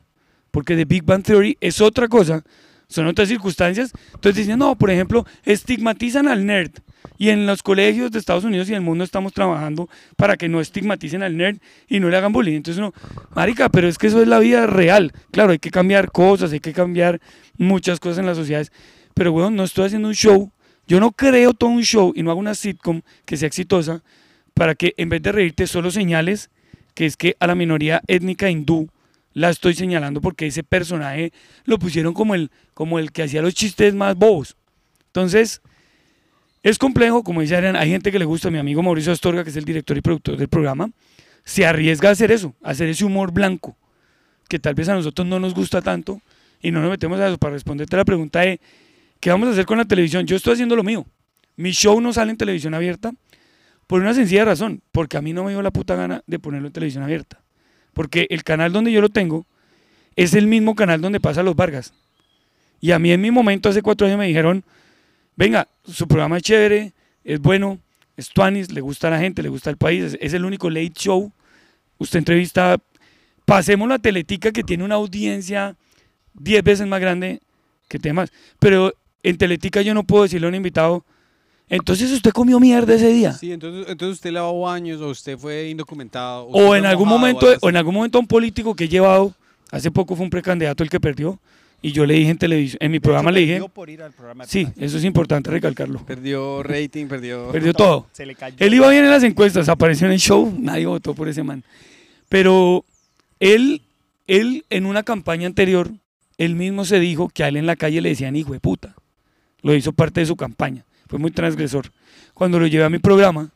porque The Big Bang Theory es otra cosa son otras circunstancias. Entonces dicen, no, por ejemplo, estigmatizan al nerd. Y en los colegios de Estados Unidos y del mundo estamos trabajando para que no estigmaticen al nerd y no le hagan bullying. Entonces uno, marica, pero es que eso es la vida real. Claro, hay que cambiar cosas, hay que cambiar muchas cosas en las sociedades. Pero bueno, no estoy haciendo un show. Yo no creo todo un show y no hago una sitcom que sea exitosa para que en vez de reírte solo señales que es que a la minoría étnica hindú la estoy señalando porque ese personaje lo pusieron como el, como el que hacía los chistes más bobos. Entonces, es complejo, como dice Arián, hay gente que le gusta, mi amigo Mauricio Astorga, que es el director y productor del programa, se arriesga a hacer eso, a hacer ese humor blanco, que tal vez a nosotros no nos gusta tanto y no nos metemos a eso para responderte la pregunta de ¿qué vamos a hacer con la televisión? Yo estoy haciendo lo mío. Mi show no sale en televisión abierta por una sencilla razón, porque a mí no me dio la puta gana de ponerlo en televisión abierta. Porque el canal donde yo lo tengo es el mismo canal donde pasa Los Vargas. Y a mí en mi momento, hace cuatro años, me dijeron, venga, su programa es chévere, es bueno, es tuanis, le gusta a la gente, le gusta al país, es, el único late show. Usted entrevista, pasemos la teletica que tiene una audiencia diez veces más grande que temas. Pero en teletica yo no puedo decirle a un invitado, entonces usted comió mierda ese día. Sí, entonces, entonces usted lavó baños o usted fue indocumentado. O usted en fue algún mojado, momento, o en algún momento a un político que he llevado, hace poco fue un precandidato el que perdió, y yo le dije en televisión, en mi programa le dije, Yo por ir al programa. de sí, eso es importante recalcarlo. Perdió rating, perdió... Perdió todo. Se le cayó. Él iba bien en las encuestas, apareció en el show, nadie votó por ese man. Pero él, él en una campaña anterior, él mismo se dijo que a él en la calle le decían hijo de puta. Lo hizo parte de su campaña. Fue muy transgresor. Cuando lo llevé a mi programa,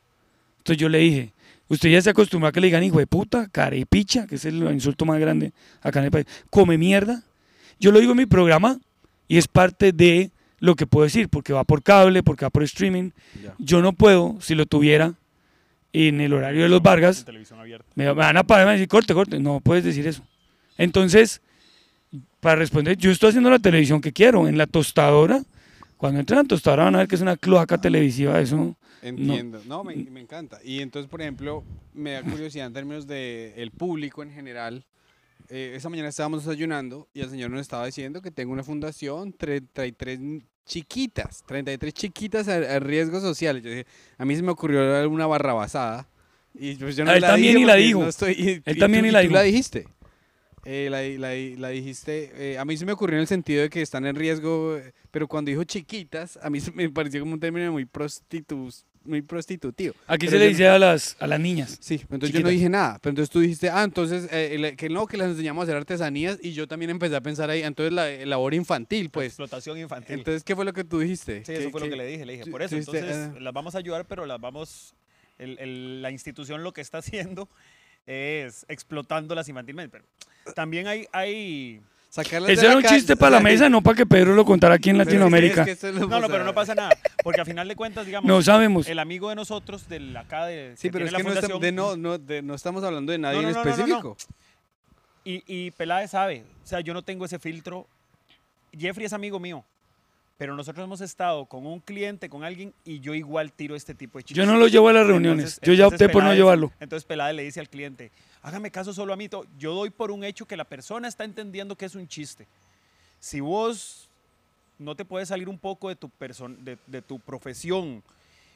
entonces yo le dije, usted ya se acostumbró a que le digan hijo de puta, carepicha, que es el insulto más grande acá en el país, come mierda. Yo lo digo en mi programa y es parte de lo que puedo decir, porque va por cable, porque va por streaming. Ya. Yo no puedo, si lo tuviera en el horario de los Vargas, me, me van a parar y me van a decir, corte, corte. No puedes decir eso. Entonces, para responder, yo estoy haciendo la televisión que quiero, en la tostadora. Cuando entren a tostadora van a ver que es una cloaca televisiva, eso. Entiendo. No, me, me encanta. Y entonces, por ejemplo, me da curiosidad en términos del el público en general. Eh, esa mañana estábamos desayunando y el señor nos estaba diciendo que tengo una fundación, 33 chiquitas, 33 chiquitas a, a riesgo social. Yo dije, a mí se me ocurrió alguna barrabasada. Y pues yo no Ah, él la también dije y la dijo. no estoy- y- Él y también tú- y la tú dijo. la dijiste. Eh, la, la- la dijiste, eh, a mí se me ocurrió en el sentido de que están en riesgo, pero cuando dijo chiquitas, a mí se me pareció como un término muy, prostitus, muy prostitutivo. Aquí Pero se le dice a las, a las niñas. Sí, entonces yo no dije nada, pero entonces tú dijiste, ah, entonces, eh, el- que no, que les enseñamos a hacer artesanías y yo también empecé a pensar ahí, entonces la labor infantil, pues. Explotación infantil. Entonces, ¿qué fue lo que tú dijiste? sí, eso ¿Qué- fue lo que le dije. Le dije, por eso, dijiste, entonces ah. las vamos a ayudar, pero las vamos. el- el- la institución lo que está haciendo es explotándolas infantilmente. Pero también hay. hay de Ese era un chiste para la mesa, no para que Pedro lo contara aquí en Latinoamérica. es que eso es lo- no, no, pero no pasa nada. Porque a final de cuentas, digamos. No sabemos. El amigo de nosotros, del acá de. Sí, que pero es que no, estamos, de, no, no, de- no estamos hablando de nadie No, en no, no, no, no, no. específico. Y, y Peláez sabe, o sea, yo no tengo ese filtro. Jeffrey es amigo mío, pero nosotros hemos estado con un cliente, con alguien, y yo igual tiro este tipo de chistes. Yo no lo llevo a las reuniones. Entonces- Yo ya opté por no llevarlo. Entonces Peláez le dice al cliente, hágame caso solo a mí. Yo doy por un hecho que la persona está entendiendo que es un chiste. Si vos no te puedes salir un poco de tu, de, de tu profesión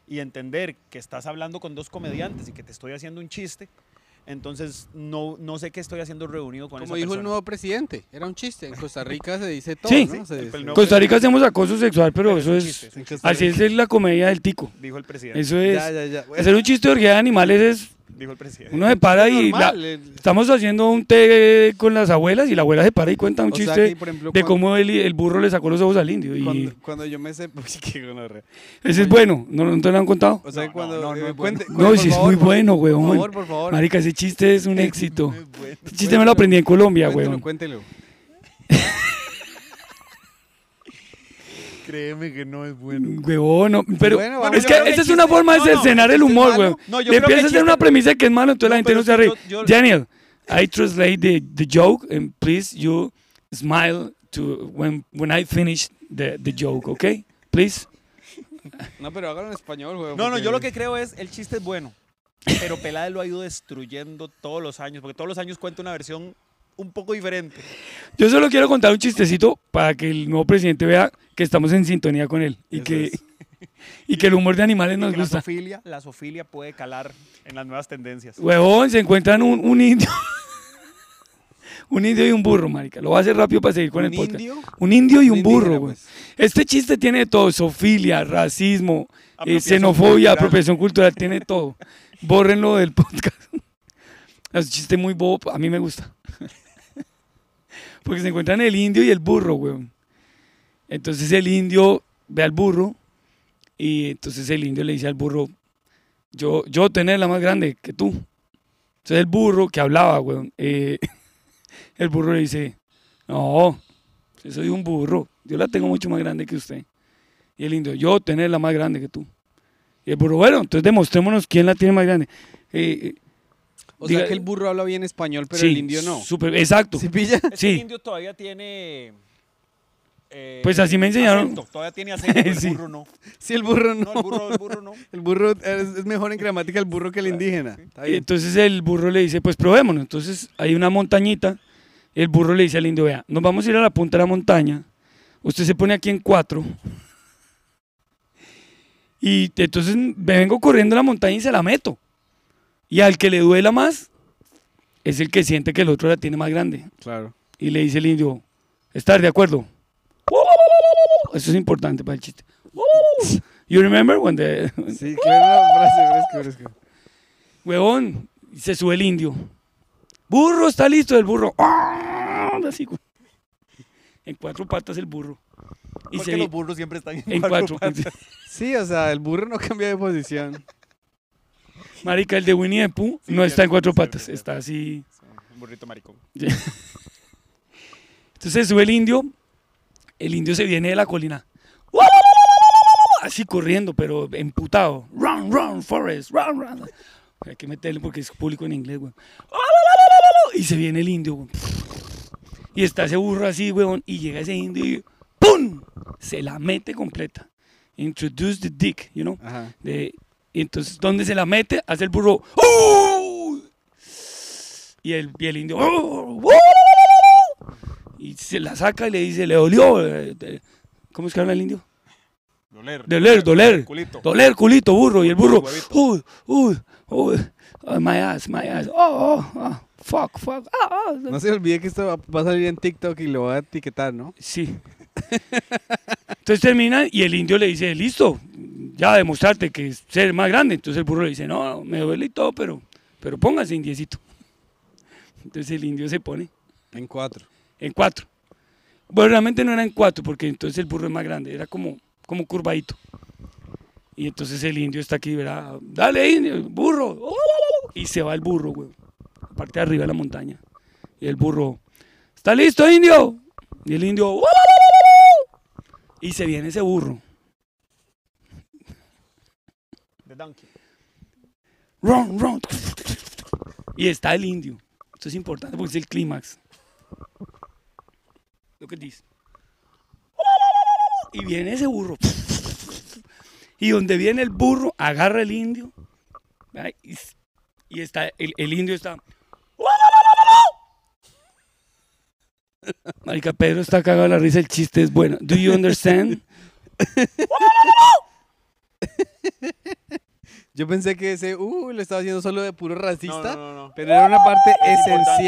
y entender que estás hablando con dos comediantes y que te estoy haciendo un chiste, entonces no, no sé qué estoy haciendo reunido con Como esa dijo el nuevo presidente, era un chiste. En Costa Rica se dice todo, Sí. ¿no? Se- el nuevo Costa Rica hacemos acoso sexual, pero Pero eso es chiste, en Así es la comedia del tico. Dijo el presidente. Eso es. Ya, ya, ya. Hacer un chiste de orgía de animales es. Dijo el presidente. Uno se para y. la- estamos haciendo un té con las abuelas y la abuela se para y cuenta un o chiste que, por ejemplo, de cuando- cómo el, el burro le sacó los ojos al indio. Y Cuando, cuando yo me sé. Uy, qué gonorrea. ese es bueno, ¿no, no te lo han contado? O sea, No, cuando. no, no, no eh, cuente- No, por es favor, muy por- bueno, Por weón. favor, por favor. Marica, ese chiste es un éxito. Bueno. Ese chiste me lo aprendí en Colombia, Cuéntelo, weón. cuéntelo. Créeme que no es bueno. Huevón, no, pero Bueno, bueno, vamos, es que esa es una forma de cercenar el humor, weón. Le empiezas a hacer una premisa que es malo, entonces la gente no se ríe. Daniel, I translate the, the joke and please you smile to when when I finish the, the joke, okay? Please. No, pero hágalo en español, güey. No, no, yo lo que creo es, el chiste es bueno, pero Peláez lo ha ido destruyendo todos los años, porque todos los años cuenta una versión un poco diferente. Yo solo quiero contar un chistecito para que el nuevo presidente vea que estamos en sintonía con él y, Eso que, es. y que el humor de animales nos que la gusta. sofilia, la sofilia puede calar en las nuevas tendencias. Huevón, se encuentran un, un indio. un indio y un burro, marica. Lo voy a hacer rápido para seguir con ¿Un el podcast. indio? Un indio y Un un burro, güey. pues. Este chiste tiene de todo, sofilia, racismo, eh, xenofobia, cultural. apropiación cultural, tiene todo. Bórrenlo del podcast. Es un chiste muy bobo, a mí me gusta. Porque se encuentran el indio y el burro, güey. Entonces el indio ve al burro y entonces el indio le dice al burro, yo, yo tener la más grande que tú. Entonces el burro que hablaba, güey, eh, el burro le dice, no, yo soy un burro, yo la tengo mucho más grande que usted. Y el indio, yo tener la más grande que tú. Y el burro, bueno, entonces demostrémonos quién la tiene más grande. Eh, eh, O Diga- sea que el burro habla bien español, pero sí, el indio no. súper- exacto. Sí. el indio todavía tiene. Eh, Pues así me enseñaron. acento, todavía tiene acento, el Sí. burro no. Sí, el burro no. No, el burro, el burro no. El burro es, es mejor en gramática el burro que el indígena. Está Y bien. entonces el burro le dice, pues probémonos. Entonces hay una montañita. El burro le dice al indio, vea, nos vamos a ir a la punta de la montaña. Usted se pone aquí en cuatro. Y entonces me vengo corriendo a la montaña y se la meto. Y al que le duela más es el que siente que el otro la tiene más grande. Claro. Y le dice el indio, ¿estás de acuerdo? Eso es importante para el chiste. You remember when the... Sí, claro, frase fresco, fresco. Huevón, se sube el indio. Burro, está listo el burro. ¡Ah! Así. En cuatro patas el burro. Y Porque se los burros siempre están en, en cuatro cuatro. patas. Sí, o sea, el burro no cambia de posición. Marica, el de Winnie the Pooh Sí, no está en cuatro patas, está así. Un burrito maricón. Entonces sube el indio, el indio se viene de la colina. Así corriendo, pero emputado. Run, run, Forrest, run, run. Hay que meterle porque es público en inglés, güey. Y se viene el indio, güey. Y está ese burro así, weón, y llega ese indio y ¡pum! Se la mete completa. Introduce the dick, you know. Ajá. De, y entonces, ¿dónde se la mete? Hace el burro. ¡Oh! Y el, y el indio. ¡Oh! ¡Oh! Y se la saca y le dice, le dolió. eh, de- ¿Cómo es que habla el indio? Doler. Doler, doler. Culito. Doler, culito, burro. Y el burro. Uy, uy, uy. oh, my ass, my ass. Oh, oh, oh, fuck, fuck. ah, ah. No se olvide que esto va- va a salir en TikTok y lo va a etiquetar, ¿no? Sí. Entonces termina y el indio le dice, listo, ya demostrarte que es ser más grande. Entonces el burro le dice, no, me duele y todo, pero, pero póngase indiecito. Entonces el indio se pone En cuatro. En cuatro. Bueno, realmente no era en cuatro, porque entonces el burro es más grande, era como, como curvadito. Y entonces el indio está aquí, verá, dale indio, burro. Y se va el burro, güey. Parte de arriba de la montaña. Y el burro, ¿está listo, indio? Y el indio, y se viene ese burro. The donkey. Run, run. Y está el indio. Esto es importante porque es el clímax. Look at this. Y viene ese burro. Y donde viene el burro, agarra el indio. Y, está, el, el indio está. Marica, Pedro está cagado la risa, el chiste es bueno. Do you understand? Yo pensé que ese, uh, lo estaba haciendo solo de puro racista, No, no, no, no. pero era una parte Es importante.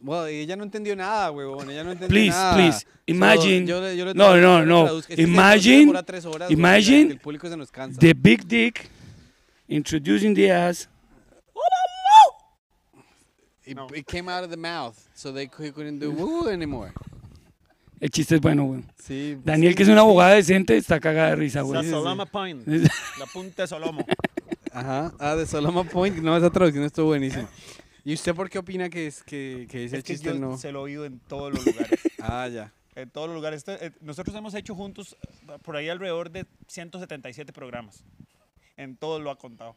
Bueno, ella no entendió nada, huevón, ella no entendió Please, nada. please, imagine- yo le- yo le no, no, no. Este Imagine- horas, imagine el público se nos cansa. The big dick introducing the ass. It, No. it came out of the mouth, so they cou- couldn't do woo anymore. El chiste es bueno, güey. Sí, Daniel, sí, que es una abogada decente, está cagada de risa, La güey. sí. Soloma Point. La punta de Solomo. Ajá, ah, de Solomon Point, no, esa traducción estuvo buenísima. ¿Y usted por qué opina que, es, que, que ese Es que chiste yo no? se lo he oído en todos los lugares. Ah, ya. en todos los lugares. Eh, nosotros hemos hecho juntos eh, por ahí alrededor de 177 programas. En todos lo ha contado.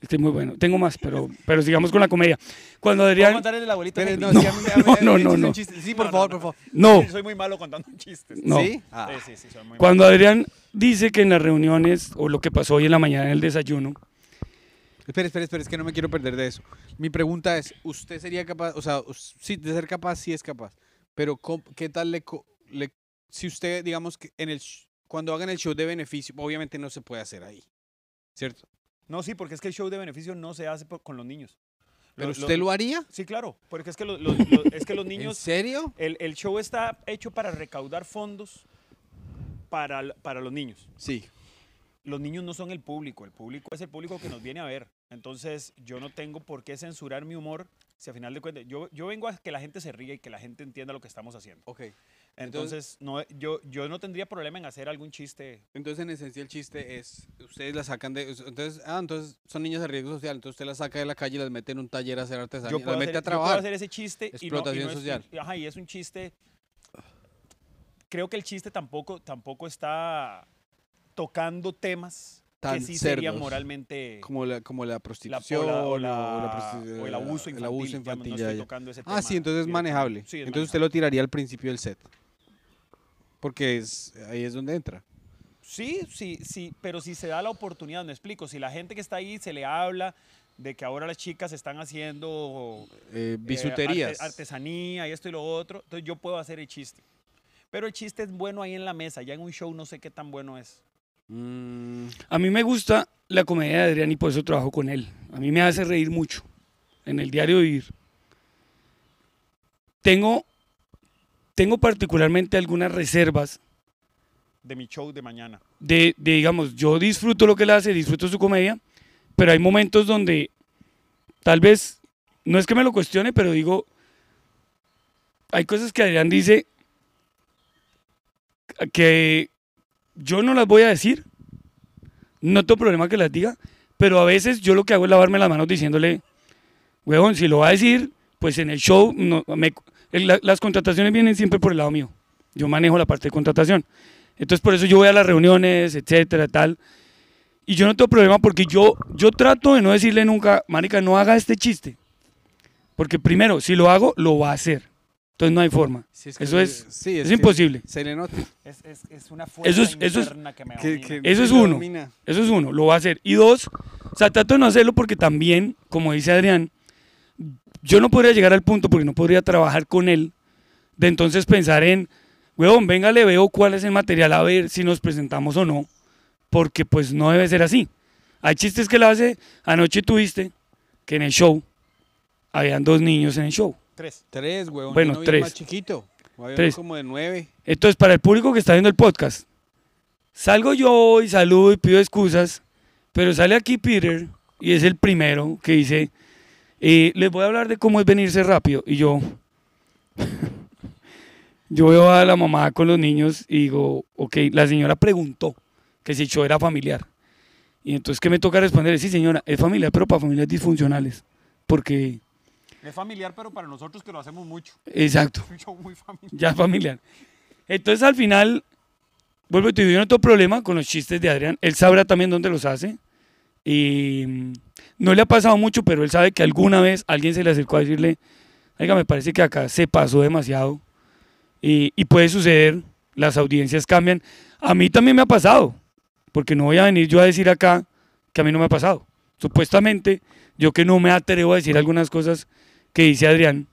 Este es muy bueno. Tengo más, pero, pero sigamos con la comedia. Cuando ¿Puedo Adrián... el Henry? no, no, no, no. Sí, por No, favor, no, por favor. No, soy muy malo contando chistes. No. ¿Sí? Ah. Sí, sí, sí, soy muy cuando Adrián dice que en las reuniones, o lo que pasó hoy en la mañana en el desayuno, Espera, espera, espera, es que no me quiero perder de eso. Mi pregunta es, ¿usted sería capaz, o sea, sí, de ser capaz, sí es capaz, pero ¿cómo- ¿qué tal le, le- si usted, digamos, que en el, cuando hagan el show de beneficio, obviamente no se puede hacer ahí, ¿cierto? No, sí, porque es que el show de beneficio no se hace por- con los niños. ¿Pero usted lo haría? Sí, claro, porque es que, lo- lo- lo- es que los ¿En niños, serio? el, el show está hecho para recaudar fondos para, para los niños. Sí. Los niños no son el público, el público es el público que nos viene a ver. Entonces, yo no tengo por qué censurar mi humor si a final de cuentas, yo, yo vengo a que la gente se ría y que la gente entienda lo que estamos haciendo. Ok. Entonces, no, yo, yo no tendría problema en hacer algún chiste. Entonces, en esencia, el chiste es, ustedes la sacan de, entonces, ah, entonces son niños de riesgo social, entonces usted las saca de la calle y las mete en un taller a hacer artesanía, Yo las puedo, mete hacer, a yo puedo trabajar. hacer ese chiste y no- y Explotación no social. ajá, y es un chiste. Creo que el chiste tampoco, tampoco está tocando temas Tan que sí serían moralmente. Como la, como la la- prostitución o, la- o o, la- la prostitu- o el abuso infantil. el abuso infantil, no estoy tocando ese Ah, tema sí, entonces es manejable. Sí, es entonces usted lo tiraría al principio del set. Porque es, ahí es donde entra. Sí, sí, sí, pero si se da la oportunidad, me explico, si la gente que está ahí se le habla de que ahora las chicas están haciendo Eh, eh, bisuterías. arte- artesanía y esto y lo otro, entonces yo puedo hacer el chiste. Pero el chiste es bueno ahí en la mesa, ya en un show no sé qué tan bueno es. Mm, A mí me gusta la comedia de Adrián y por eso trabajo con él. A mí me hace reír mucho en el diario vivir. Tengo, tengo particularmente algunas reservas De mi show de mañana. de, de, digamos, yo disfruto lo que él hace, disfruto su comedia, pero hay momentos donde tal vez, no es que me lo cuestione, pero digo, hay cosas que Adrián dice que yo no las voy a decir, no tengo problema que las diga, pero a veces yo lo que hago es lavarme las manos diciéndole, huevón, si lo va a decir, pues en el show, no, me- las contrataciones vienen siempre por el lado mío, yo manejo la parte de contratación. Entonces por eso yo voy a las reuniones, etcétera, tal. Y yo no tengo problema porque yo, yo trato de no decirle nunca, marica, no haga este chiste. Porque primero, si lo hago, lo va a hacer. Entonces no hay forma. sí, que Eso es- sí, Es que imposible. Se le nota. Es, es, es una Eso es- eso es- que me Que- que Eso es uno. domina. Eso es uno, lo va a hacer. Y dos, o sea, trato de no hacerlo porque también, como dice Adrián, yo no podría llegar al punto porque no podría trabajar con él, de entonces pensar en, huevón, venga, le veo cuál es el material, a ver si nos presentamos o no, porque pues no debe ser así. Hay chistes que él hace, anoche tuviste que en el show habían dos niños en el show. Tres. Tres, huevón. Bueno, yo tres. más chiquito. Había Tres. como de nueve. Entonces, para el público que está viendo el podcast, salgo yo y saludo y pido excusas, pero sale aquí Peter y es el primero que dice, eh, les voy a hablar de cómo es venirse rápido. Y yo, yo veo a la mamá con los niños y digo, ok, la señora preguntó que si show era familiar. Y entonces, ¿qué me toca responder? Sí, señora, es familiar, pero para familias disfuncionales. Porque, Es familiar, pero para nosotros que lo hacemos mucho. exacto. Show muy familiar. ya es familiar. Entonces al final, vuelvo y te digo, yo no tengo problema con los chistes de Adrián. Él sabrá también dónde los hace. Y mm, no le ha pasado mucho, pero él sabe que alguna vez alguien se le acercó a decirle, oiga, me parece que acá se pasó demasiado. Y, y puede suceder, las audiencias cambian. A mí también me ha pasado, porque no voy a venir yo a decir acá que a mí no me ha pasado. Supuestamente, yo que no me atrevo a decir algunas cosas que dice Adrián,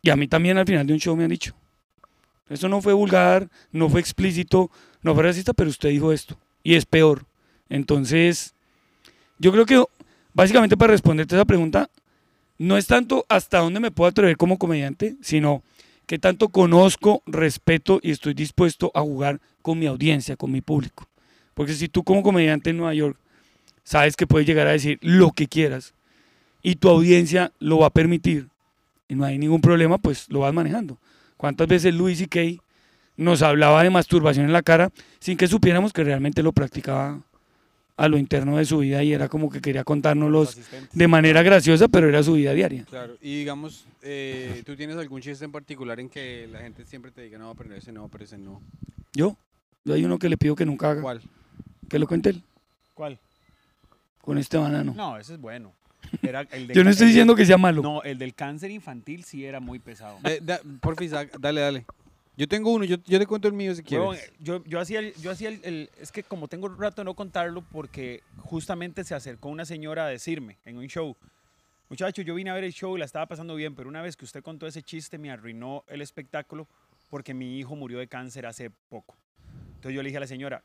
y a mí también al final de un show me han dicho, eso no fue vulgar, no fue explícito, no fue racista, pero usted dijo esto. Y es peor. Entonces, yo creo que básicamente para responderte esa pregunta, no es tanto hasta dónde me puedo atrever como comediante, sino que tanto conozco, respeto y estoy dispuesto a jugar con mi audiencia, con mi público. Porque si tú como comediante en Nueva York sabes que puedes llegar a decir lo que quieras y tu audiencia lo va a permitir y no hay ningún problema, pues lo vas manejando. ¿Cuántas veces Luis y Kay nos hablaba de masturbación en la cara sin que supiéramos que realmente lo practicaba a lo interno de su vida y era como que quería contárnoslos de manera graciosa, pero era su vida diaria. Claro. Y digamos, eh, ¿tú tienes algún chiste en particular en que la gente siempre te diga, no, pero ese no, pero ese no? Yo, yo hay uno que le pido que nunca haga, ¿Cuál? que lo cuente él, ¿Cuál? con este banano. No, ese es bueno. Era el del Yo no estoy el del- diciendo que sea malo. No, el del cáncer infantil sí era muy pesado. De- da- porfa, Isaac, dale, dale. Yo tengo uno, yo, yo te cuento el mío si quieres. Huevón, yo, yo hacía, el, yo hacía el, el- Es que como tengo un rato de no contarlo, porque justamente se acercó una señora a decirme en un show, muchacho, yo vine a ver el show y la estaba pasando bien, pero una vez que usted contó ese chiste me arruinó el espectáculo porque mi hijo murió de cáncer hace poco. Entonces yo le dije a la señora,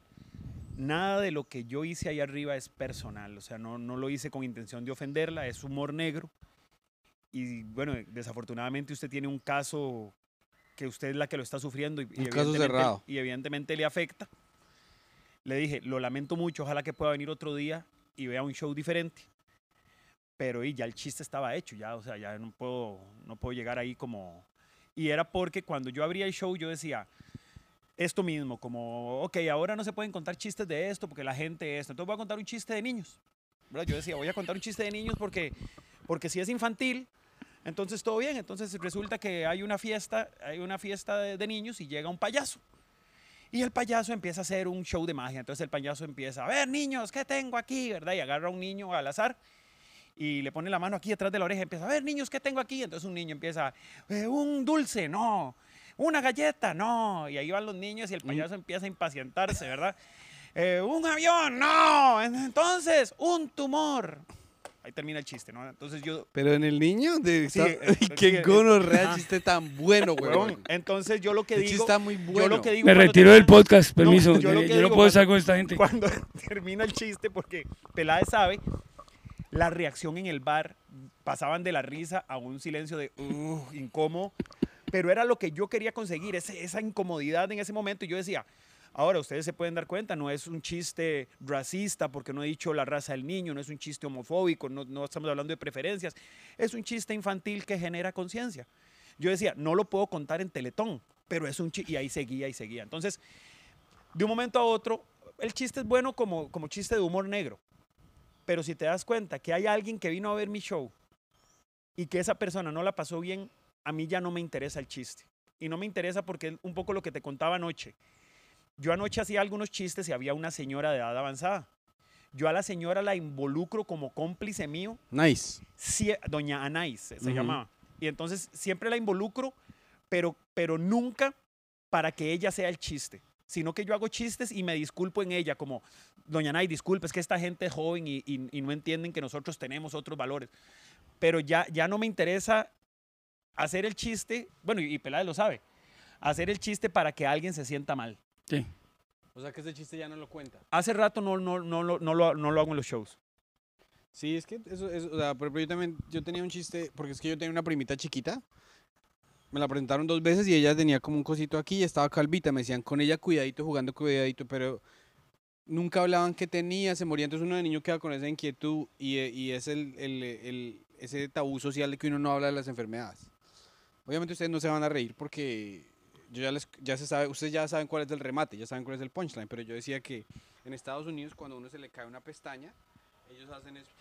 nada de lo que yo hice ahí arriba es personal, o sea, no, no lo hice con intención de ofenderla, es humor negro. Y bueno, desafortunadamente usted tiene un caso que usted es la que lo está sufriendo y, Un caso evidentemente- cerrado. y evidentemente le afecta. Le dije, lo lamento mucho, ojalá que pueda venir otro día y vea un show diferente. Pero y ya el chiste estaba hecho, ya, o sea, ya no puedo, no puedo llegar ahí como... Y era porque cuando yo abría el show yo decía, esto mismo, como, ok, ahora no se pueden contar chistes de esto porque la gente esto. Entonces voy a contar un chiste de niños. ¿verdad? Yo decía, voy a contar un chiste de niños porque, porque si es infantil, entonces todo bien. Entonces resulta que hay una fiesta, hay una fiesta de, de niños y llega un payaso. Y el payaso empieza a hacer un show de magia. Entonces el payaso empieza, a ver niños, ¿qué tengo aquí? ¿verdad? Y agarra a un niño al azar y le pone la mano aquí detrás de la oreja y empieza, a ver niños, ¿qué tengo aquí? Entonces un niño empieza, "Eh, un dulce, no, una galleta, no. Y ahí van los niños y el payaso empieza a impacientarse, ¿verdad? "Eh, un avión, no. Entonces, un tumor. Ahí termina el chiste, ¿no? Entonces yo... Pero en el niño, de Sí, esta- eh, sí, qué eh, gonorrea ajá. chiste tan bueno, weón. Entonces yo lo que digo... chiste está muy bueno. Yo lo que digo Me retiro del podcast, permiso. yo yo, lo que no digo puedo estar con esta gente. cuando termina el chiste, porque Peláez sabe, la reacción en el bar pasaban de la risa a un silencio de "Ugh", incómodo, pero era lo que yo quería conseguir, ese- esa incomodidad en ese momento. Y yo decía, ahora ustedes se pueden dar cuenta, no es un chiste racista, porque no he dicho la raza del niño, no es un chiste homofóbico, no, estamos hablando de preferencias, es un chiste infantil que genera conciencia. Yo decía, no lo puedo contar en Teletón, pero es un chiste, y ahí seguía y seguía. Entonces, de un momento a otro, el chiste es bueno como, como chiste de humor negro. Pero si te das cuenta que hay alguien que vino a ver mi show y que esa persona no la pasó bien, a mí ya no me interesa el chiste. Y no me interesa porque es un poco lo que te contaba anoche. Yo anoche hacía algunos chistes y había una señora de edad avanzada. Yo a la señora la involucro como cómplice mío Nice. sie- doña Anais se llamaba. Y entonces siempre la involucro, pero, pero nunca para que ella sea el chiste, sino que yo hago chistes y me disculpo en ella, como, doña Anais, disculpe, es que esta gente es joven y, y- y no entienden que nosotros tenemos otros valores. Pero ya, ya no me interesa hacer el chiste, bueno, y, y Peláez lo sabe, hacer el chiste para que alguien se sienta mal. Sí. O sea que ese chiste ya no lo cuenta. Hace rato no, no, no, lo- no, lo, no lo hago en los shows. Sí, es que eso, o sea, por ejemplo, yo también, yo tenía un chiste, porque es que yo tenía una primita chiquita, me la presentaron dos veces y ella tenía como un cosito aquí y estaba calvita, me decían con ella cuidadito, jugando cuidadito, pero nunca hablaban qué tenía, se moría, entonces uno de niño queda con esa inquietud y, y es el, el- el- ese tabú social de que uno no habla de las enfermedades. Obviamente ustedes no se van a reír porque yo ya les, ya se sabe, ustedes ya saben cuál es el remate, ya saben cuál es el punchline, pero yo decía que en Estados Unidos cuando a uno se le cae una pestaña, ellos hacen eso.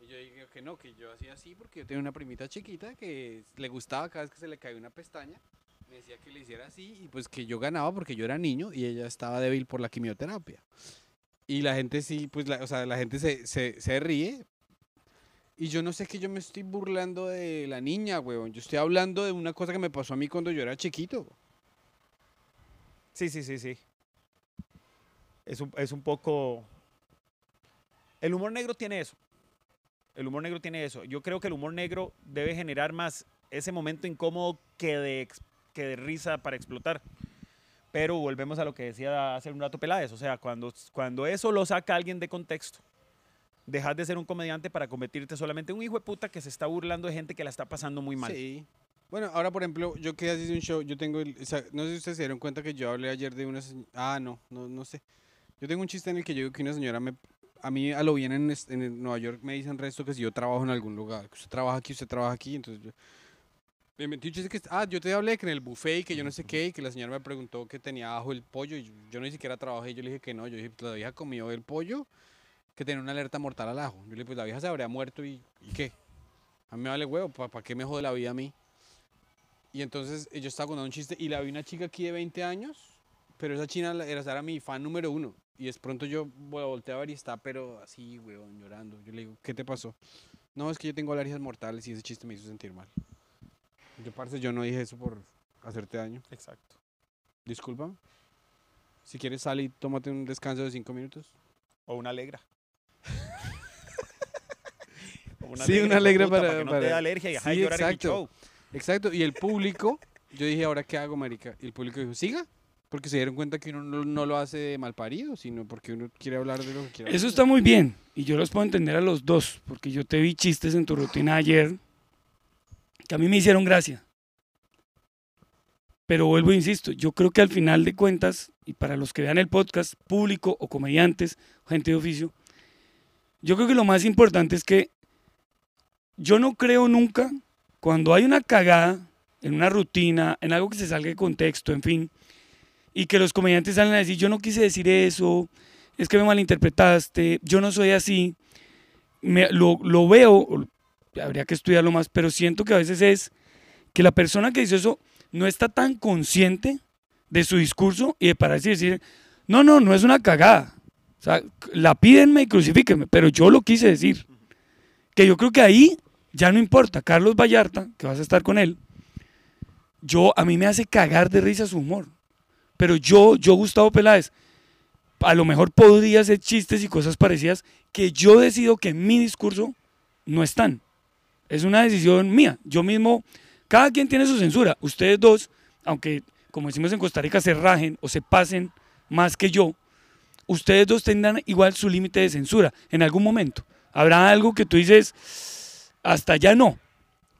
Y yo dije que no, que yo hacía así porque yo tenía una primita chiquita que le gustaba cada vez que se le caía una pestaña. Me decía que le hiciera así y pues que yo ganaba porque yo era niño y ella estaba débil por la quimioterapia. Y la gente sí, pues, la, o sea, la gente se, se, se ríe. Y yo no sé que yo me estoy burlando de la niña, huevón. Yo estoy hablando de una cosa que me pasó a mí cuando yo era chiquito. Sí, sí, sí, sí. Es un, es un poco... El humor negro tiene eso. El humor negro tiene eso. Yo creo que el humor negro debe generar más ese momento incómodo que de, que de risa para explotar. Pero volvemos a lo que decía hace un rato Peláez. O sea, cuando, cuando eso lo saca alguien de contexto, dejas de ser un comediante para convertirte solamente en un hijo de puta que se está burlando de gente que la está pasando muy mal. Sí. Bueno, ahora por ejemplo, yo que hice un show, yo tengo, el- o sea, no sé si ustedes se dieron cuenta que yo hablé ayer de una señora, ah, no, no, no sé. Yo tengo un chiste en el que yo digo que una señora me, a mí a lo bien en, en Nueva York me dicen resto que si yo trabajo en algún lugar, que usted trabaja aquí, usted trabaja aquí, entonces yo, me inventé un chiste que, ah, yo te hablé que en el buffet y que yo no sé qué, y que la señora me preguntó que tenía abajo el pollo y yo, yo ni siquiera trabajé, yo le dije que no, yo dije, la vieja comió el pollo que tenía una alerta mortal al ajo. Yo le dije, pues la vieja se habría muerto y, ¿y qué? A mí me vale huevo, ¿para qué me jode la vida a mí? Y entonces eh, yo estaba contando un chiste y la vi una chica aquí de 20 años, pero esa china era, era mi fan número uno. Y es pronto yo vo- volteé a ver y está, pero así, weón, llorando. Yo le digo, ¿qué te pasó? No, es que yo tengo alergias mortales y ese chiste me hizo sentir mal. Yo, parce, yo no dije eso por hacerte daño. Exacto. Discúlpame. Si quieres, sal y tómate un descanso de cinco minutos. O una alegra. O Sí, una alegra puta, para- que no te para- dé alergia y de Sí, llorar en el exacto. show. Exacto. Y el público, yo dije, ¿ahora qué hago, marica? Y el público dijo, siga. Porque se dieron cuenta que uno no, no lo hace de mal parido, sino porque uno quiere hablar de lo que quiere. Eso hablar. está muy bien y yo los puedo entender a los dos, porque yo te vi chistes en tu rutina ayer que a mí me hicieron gracia. Pero vuelvo e insisto, yo creo que al final de cuentas, y para los que vean el podcast, público o comediantes, gente de oficio, yo creo que lo más importante es que yo no creo nunca, cuando hay una cagada en una rutina, en algo que se salga de contexto, en fin, y que los comediantes salen a decir, yo no quise decir eso, es que me malinterpretaste, yo no soy así, lo, veo, habría que estudiarlo más, pero siento que a veces es que la persona que dice eso no está tan consciente de su discurso y de pararse y decir, no, no, no es una cagada. O sea, la pídenme y crucifíquenme, pero yo lo quise decir. Que yo creo que ahí ya no importa. Carlos Vallarta, que vas a estar con él, yo, a mí me hace cagar de risa su humor. Pero yo, yo, Gustavo Peláez, a lo mejor podría hacer chistes y cosas parecidas que yo decido que en mi discurso no están. Es una decisión mía. Yo mismo, cada quien tiene su censura. Ustedes dos, aunque como decimos en Costa Rica, se rajen o se pasen más que yo, ustedes dos tendrán igual su límite de censura en algún momento. Habrá algo que tú dices, hasta allá no,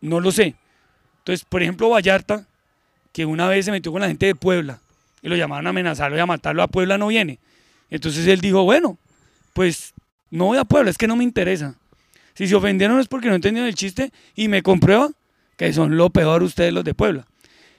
no lo sé. Entonces, por ejemplo, Vallarta, que una vez se metió con la gente de Puebla y lo llamaron a amenazarlo y a matarlo, a Puebla no viene. Entonces él dijo, bueno, pues no voy a Puebla, es que no me interesa. Si se ofendieron es porque no entendieron el chiste y me comprueba que son lo peor ustedes los de Puebla.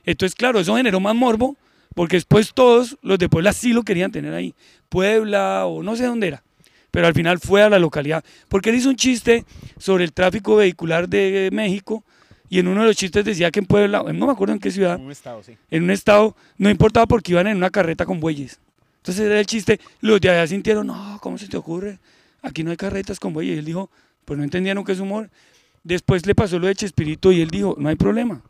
Entonces, claro, eso generó más morbo porque después todos los de Puebla sí lo querían tener ahí. Puebla o no sé dónde era. Pero al final fue a la localidad. Porque él hizo un chiste sobre el tráfico vehicular de México y en uno de los chistes decía que en Puebla, no me acuerdo en qué ciudad, En un estado, sí. en un estado, no importaba porque iban en una carreta con bueyes. Entonces era el chiste, los de allá sintieron, no, ¿cómo se te ocurre? Aquí no hay carretas con bueyes. Y él dijo, pues no entendían qué es humor. Después le pasó lo de Chespirito y él dijo, no hay problema.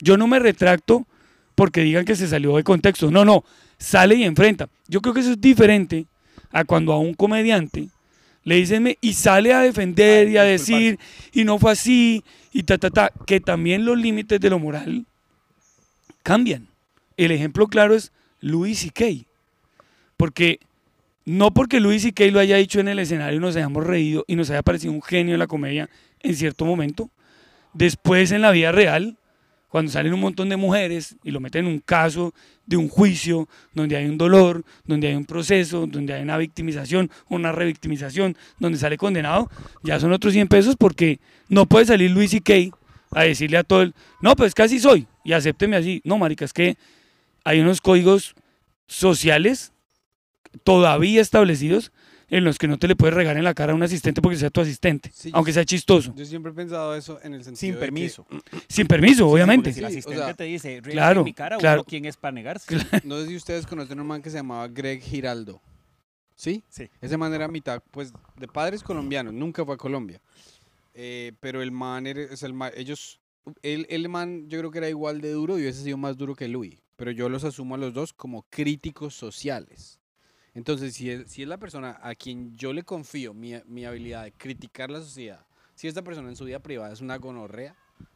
Yo no me retracto porque digan que se salió de contexto. No, no, sale y enfrenta. Yo creo que eso es diferente a cuando a un comediante le dicen y sale a defender y a decir y no fue así y ta ta ta, que también los límites de lo moral cambian. El ejemplo claro es Louis C.K. Porque no porque Louis C.K. lo haya dicho en el escenario nos hayamos reído y nos haya parecido un genio en la comedia en cierto momento, después en la vida real, cuando salen un montón de mujeres y lo meten en un caso de un juicio donde hay un dolor, donde hay un proceso, donde hay una victimización, una revictimización, donde sale condenado, ya son otros 100 pesos porque no puede salir Luis y Kay a decirle a todo el, no, pues casi soy, y acépteme así. No, marica, es que hay unos códigos sociales todavía establecidos en los que no te le puedes regar en la cara a un asistente porque sea tu asistente, Sí, aunque sea chistoso, Yo siempre he pensado eso en el sentido Sin de que- permiso. sin permiso, obviamente. Si el o asistente sea, te dice, "Ríete claro, en mi cara, claro. uno quién es para negarse. no sé si ustedes conocen un man que se llamaba Greg Giraldo. ¿Sí? Sí. Ese man era mitad, pues, de padres colombianos, nunca fue a Colombia. Eh, pero el man, era, es el ellos, el, el man yo creo que era igual de duro y hubiese sido más duro que Louis. Pero yo los asumo a los dos como críticos sociales. Entonces, si es, si es la persona a quien yo le confío mi, mi habilidad de criticar la sociedad, si esta persona en su vida privada es una gonorrea,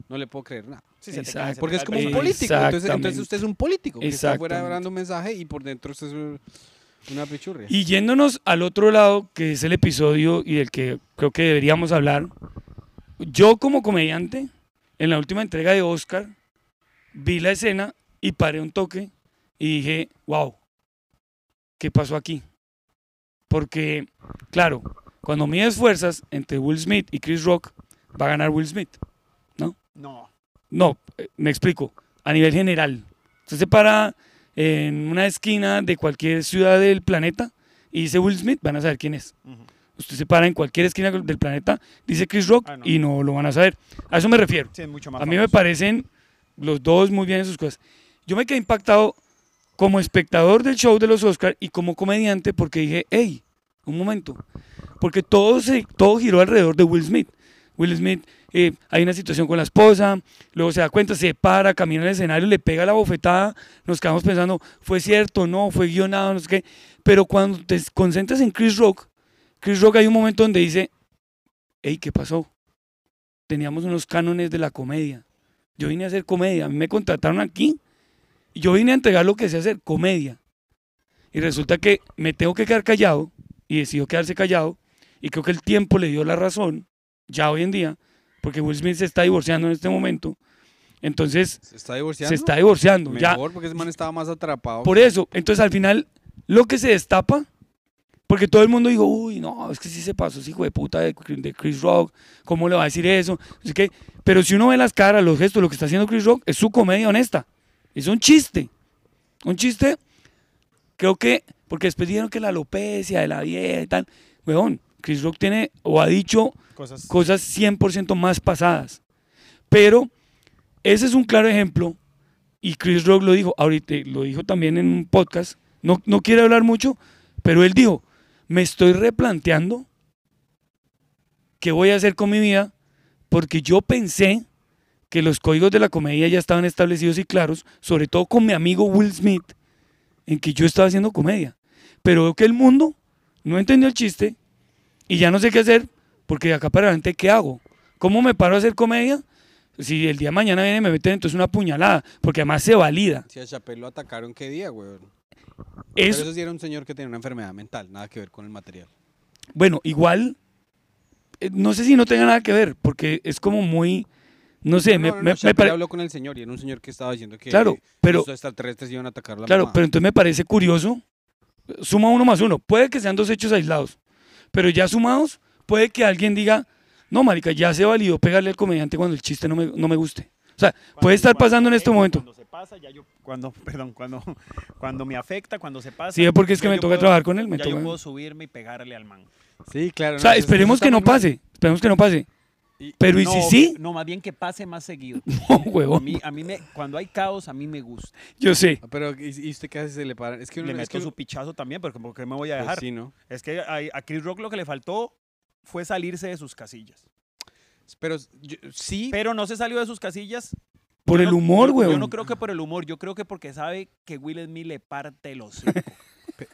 no le puedo creer nada. Sí, se te Exacto. cae, se te Porque es como un político. Entonces, usted es un político que está afuera Exactamente. dando un mensaje y por dentro usted es un- una pichurria. Y yéndonos al otro lado, que es el episodio y del que creo que deberíamos hablar, yo como comediante, en la última entrega de Oscar, vi la escena y paré un toque y dije, wow, ¿qué pasó aquí? Porque, claro, cuando mides fuerzas entre Will Smith y Chris Rock, va a ganar Will Smith. No. No, eh, me explico. A nivel general. Usted se para en una esquina de cualquier ciudad del planeta y dice Will Smith, van a saber quién es. Usted se para en cualquier esquina del planeta, dice Chris Rock Ah, no. y no lo van a saber. A eso me refiero. Sí, mucho más A mí me parecen los dos muy bien en sus cosas. Yo me quedé impactado como espectador del show de los Oscars y como comediante porque dije, hey, un momento. Porque todo, se, todo giró alrededor de Will Smith. Will Smith eh, hay una situación con la esposa, luego se da cuenta, se para, camina al escenario, le pega la bofetada, nos quedamos pensando, fue cierto, no, fue guionado, no sé qué. Pero cuando te concentras en Chris Rock, Chris Rock hay un momento donde dice, hey, ¿qué pasó? Teníamos unos cánones de la comedia. Yo vine a hacer comedia, a mí me contrataron aquí yo vine a entregar lo que sé hacer, comedia. Y resulta que me tengo que quedar callado y decidió quedarse callado y creo que el tiempo le dio la razón, ya hoy en día, porque Will Smith se está divorciando en este momento. Entonces, ¿Se está divorciando? se está divorciando. Ya, Mejor, porque ese man estaba más atrapado. por eso, entonces al final, lo que se destapa, porque todo el mundo dijo, uy, no, es que sí se pasó ese hijo de puta de, de Chris Rock, ¿cómo le va a decir eso? Así que, pero si uno ve las caras, los gestos, lo que está haciendo Chris Rock, es su comedia honesta. Es un chiste. Un chiste, creo que, porque después dijeron que la alopecia de la dieta y tal. Weón, Chris Rock tiene, o ha dicho, Cosas. cosas 100% más pasadas. Pero ese es un claro ejemplo, y Chris Rock lo dijo, ahorita lo dijo también en un podcast, no, no quiere hablar mucho, pero él dijo, me estoy replanteando qué voy a hacer con mi vida, porque yo pensé que los códigos de la comedia ya estaban establecidos y claros, sobre todo con mi amigo Will Smith, en que yo estaba haciendo comedia. Pero veo que el mundo no entendió el chiste y ya no sé qué hacer, porque de acá para adelante, ¿qué hago? ¿Cómo me paro a hacer comedia? Si el día de mañana viene y me meten entonces una puñalada, porque además se valida. Si a Chappelle lo atacaron, ¿qué día? Pero Es, eso sí era un señor que tenía una enfermedad mental, nada que ver con el material. bueno, igual, eh, no sé si no tenga nada que ver, porque es como muy, no sé, me, No, no, no, me- me habló con el señor y era un señor que estaba diciendo que Claro, pero- los extraterrestres iban a atacar la Claro, mamá. pero entonces me parece curioso. Suma uno más uno. Puede que sean dos hechos aislados. Pero ya sumados, puede que alguien diga, no, marica, ya se validó pegarle al comediante cuando el chiste no me, no me guste. O sea, puede estar pasando en este momento. Cuando se pasa, ya yo, cuando, perdón, cuando, cuando me afecta, cuando se pasa. Sí, es porque es que me yo toca puedo- trabajar con él, me ya yo toca- puedo subirme y pegarle al man. Sí, claro. O sea, esperemos que no pase. Esperemos que no pase. Y- Pero ¿y no, si sí? No, más bien que pase más seguido. No, A huevón. mí, a mí me, cuando hay caos, a mí me gusta. Yo sé. Ah, Pero, ¿y, usted qué hace? Se le para. Es que uno, Le es meto que su pichazo también, porque ¿por qué me voy a pues dejar? sí, ¿no? Es que a, a Chris Rock lo que le faltó fue salirse de sus casillas. Pero yo- sí, Pero no se salió de sus casillas. Por Yo el no- humor, yo- huevón. Yo no creo que por el humor, yo creo que porque sabe que Will Smith le parte los hocico.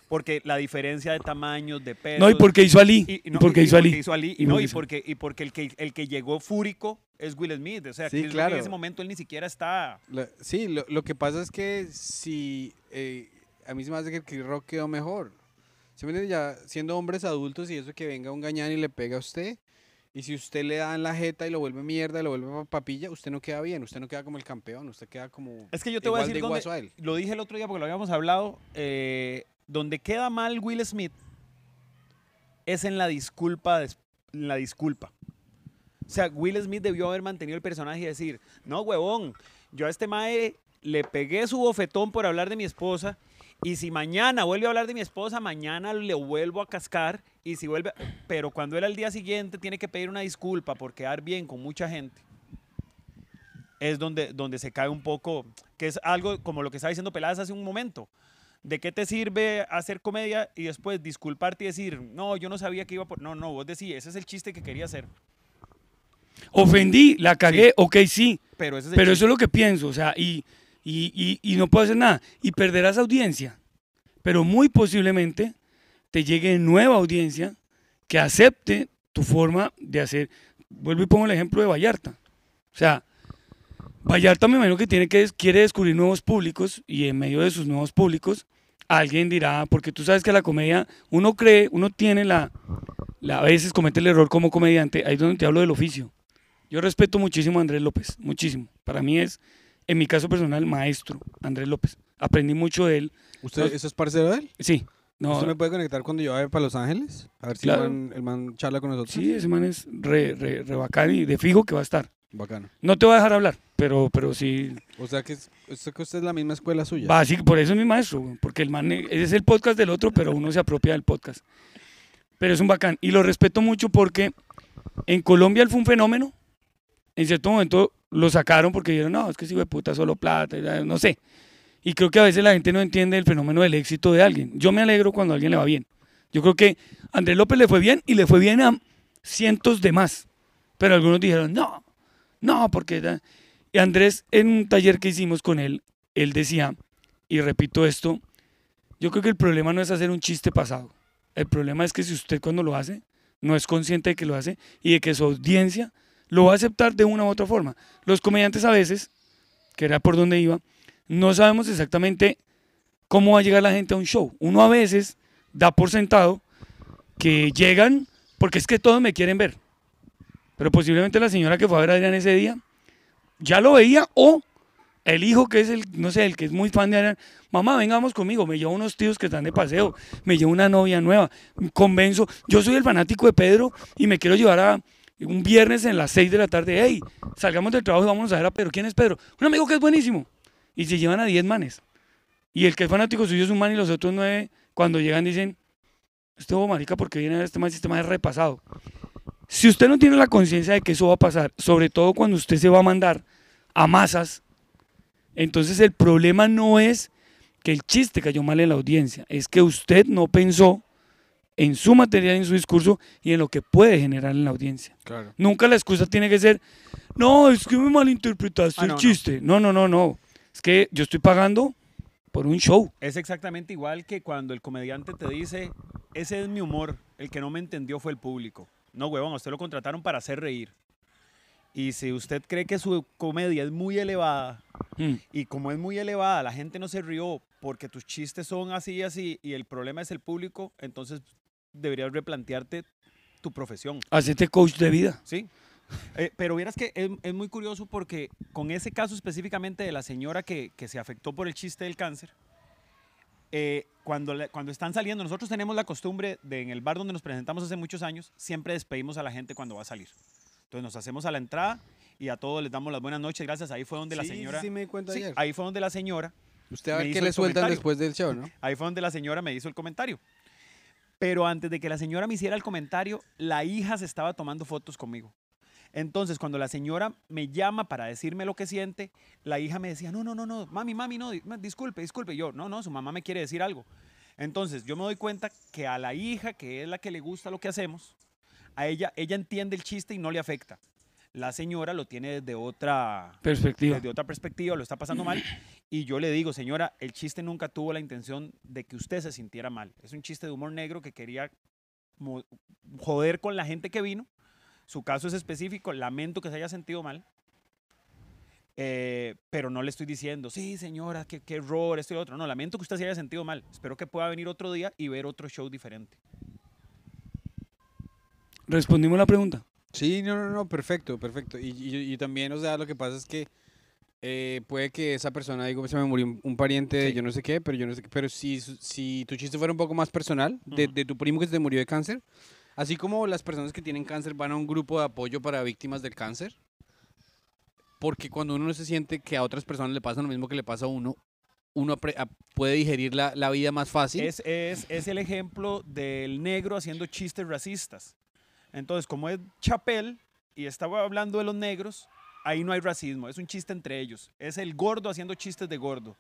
Porque la diferencia de tamaños, de peso. No, y porque hizo Ali. y, Y, no, porque y- hizo Ali. hizo Ali, Y y, no, porque y porque, y porque el que, el que llegó fúrico es Will Smith. O sea, Sí, claro. en ese momento él ni siquiera está. la- sí, lo, lo que pasa es que si eh, a mí se me hace que Chris Rock quedó mejor. ¿Se me? Ya siendo hombres adultos y eso que venga un gañán y le pega a usted. Y si usted le da en la jeta y lo vuelve mierda y lo vuelve pa- papilla, usted no queda bien, usted no queda como el campeón, usted queda como Es que yo te voy a de decir dónde, a él. lo dije el otro día porque lo habíamos hablado, eh, donde queda mal Will Smith es en la disculpa, en la disculpa. O sea, Will Smith debió haber mantenido el personaje y decir, no, huevón, yo a este mae le pegué su bofetón por hablar de mi esposa y si mañana vuelve a hablar de mi esposa, mañana le vuelvo a cascar y si vuelve, pero cuando él al día siguiente tiene que pedir una disculpa por quedar bien con mucha gente, es donde, donde se cae un poco, que es algo como lo que estaba diciendo Peladas hace un momento. ¿De qué te sirve hacer comedia y después disculparte y decir, no, yo no sabía que iba por... No, no, vos decís, ese es el chiste que quería hacer. Ofendí, la cagué, ok, sí. Pero ese es Pero eso es lo que pienso, o sea, y, y, y- y no puedo hacer nada. Y perderás audiencia. Pero muy posiblemente te llegue nueva audiencia que acepte tu forma de hacer. Vuelvo y pongo el ejemplo de Vallarta. O sea, Vallarta me imagino que, tiene que quiere descubrir nuevos públicos y en medio de sus nuevos públicos alguien dirá, porque tú sabes que la comedia, uno cree, uno tiene la, la- a veces comete el error como comediante, ahí es donde te hablo del oficio. Yo respeto muchísimo a Andrés López, muchísimo. Para mí es, en mi caso personal, maestro Andrés López. Aprendí mucho de él. ¿Usted. ¿Eso es parcero de él? Sí, no, ¿Usted me puede conectar cuando yo vaya para Los Ángeles? A ver si Claro. el, man, el man charla con nosotros. sí, ese man es re, re, re bacán y de fijo que va a estar. Bacano. No te voy a dejar hablar, pero, pero sí, O sea que, es, que usted es la misma escuela suya. así, por eso es mi maestro, porque el man, ese es el podcast del otro, pero uno se apropia del podcast. Pero es un bacán y lo respeto mucho porque en Colombia él fue un fenómeno. En cierto momento lo sacaron porque dijeron, no, es que si de puta solo plata, no sé. Y creo que a veces la gente no entiende el fenómeno del éxito de alguien. Yo me alegro cuando a alguien le va bien. Yo creo que a Andrés López le fue bien y le fue bien a cientos de más. Pero algunos dijeron, no, No, porque... da-". Y Andrés, en un taller que hicimos con él, él decía, y repito esto, yo creo que el problema no es hacer un chiste pasado. El problema es que si usted cuando lo hace, no es consciente de que lo hace y de que su audiencia lo va a aceptar de una u otra forma. Los comediantes a veces, que era por donde iba, no sabemos exactamente cómo va a llegar la gente a un show. Uno a veces da por sentado que llegan porque es que todos me quieren ver. Pero posiblemente la señora que fue a ver a Adrián ese día ya lo veía o el hijo que es el, no sé, el que es muy fan de Adrián, mamá, vengamos conmigo, me llevo unos tíos que están de paseo, me llevo una novia nueva, convenzo, yo soy el fanático de Pedro y me quiero llevar a un viernes en las 6 de la tarde, hey, salgamos del trabajo y vámonos a ver a Pedro, ¿quién es Pedro? Un amigo que es buenísimo. Y se llevan a 10 manes. Y el que es fanático suyo es un man y los otros nueve, cuando llegan dicen, este marica porque viene a este man, sistema es repasado. Si usted no tiene la conciencia de que eso va a pasar, sobre todo cuando usted se va a mandar a masas, entonces el problema no es que el chiste cayó mal en la audiencia, es que usted no pensó en su material, en su discurso y en lo que puede generar en la audiencia. Claro. Nunca la excusa tiene que ser, no, es que me malinterpretaste Ah, el no, no. chiste. No, no, no, no. Es que yo estoy pagando por un show. Es exactamente igual que cuando el comediante te dice, ese es mi humor, el que no me entendió fue el público. No, huevón, a usted lo contrataron para hacer reír. Y si usted cree que su comedia es muy elevada, Mm. y como es muy elevada, la gente no se rió porque tus chistes son así y así, y el problema es el público, entonces deberías replantearte tu profesión. Hacete coach de vida. Sí. Eh, pero vieras que es, es muy curioso porque con ese caso específicamente de la señora que, que se afectó por el chiste del cáncer, eh, cuando, le- cuando están saliendo, nosotros tenemos la costumbre de en el bar donde nos presentamos hace muchos años, siempre despedimos a la gente cuando va a salir. Entonces nos hacemos a la entrada y a todos les damos las buenas noches, gracias. Ahí fue donde la Sí, señora... sí me di cuenta Sí, ayer. ahí fue donde la señora Usted a ver qué le sueltan comentario. después del show, ¿no? Ahí fue donde la señora me hizo el comentario. Pero antes de que la señora me hiciera el comentario, la hija se estaba tomando fotos conmigo. Entonces, cuando la señora me llama para decirme lo que siente, la hija me decía, no, no, no, no, mami, mami, no, disculpe, disculpe. Y yo, no, no, su mamá me quiere decir algo. Entonces, yo me doy cuenta que a la hija, que es la que le gusta lo que hacemos, a ella, ella entiende el chiste y no le afecta. La señora lo tiene desde otra, Perspectiva. desde otra perspectiva, lo está pasando mal. Y yo le digo, señora, el chiste nunca tuvo la intención de que usted se sintiera mal. Es un chiste de humor negro que quería joder con la gente que vino. Su caso es específico, lamento que se haya sentido mal. Eh, pero no le estoy diciendo, sí, señora, qué, qué error, esto y lo otro. No, lamento que usted se haya sentido mal. Espero que pueda venir otro día y ver otro show diferente. Respondimos la pregunta. Sí, no, no, no, perfecto, perfecto. Y, y- y también, o sea, lo que pasa es que eh, puede que esa persona, digo, se me murió un, un pariente de yo no sé qué, pero yo no sé qué, pero si, si tu chiste fuera un poco más personal, de, de tu primo que se te murió de cáncer, así como las personas que tienen cáncer van a un grupo de apoyo para víctimas del cáncer, porque cuando uno no se siente que a otras personas le pasa lo mismo que le pasa a uno, uno puede digerir la, vida más fácil. Es, es el ejemplo del negro haciendo chistes racistas. Entonces, como es Chapel y estaba hablando de los negros, ahí no hay racismo, es un chiste entre ellos. Es el gordo haciendo chistes de gordo.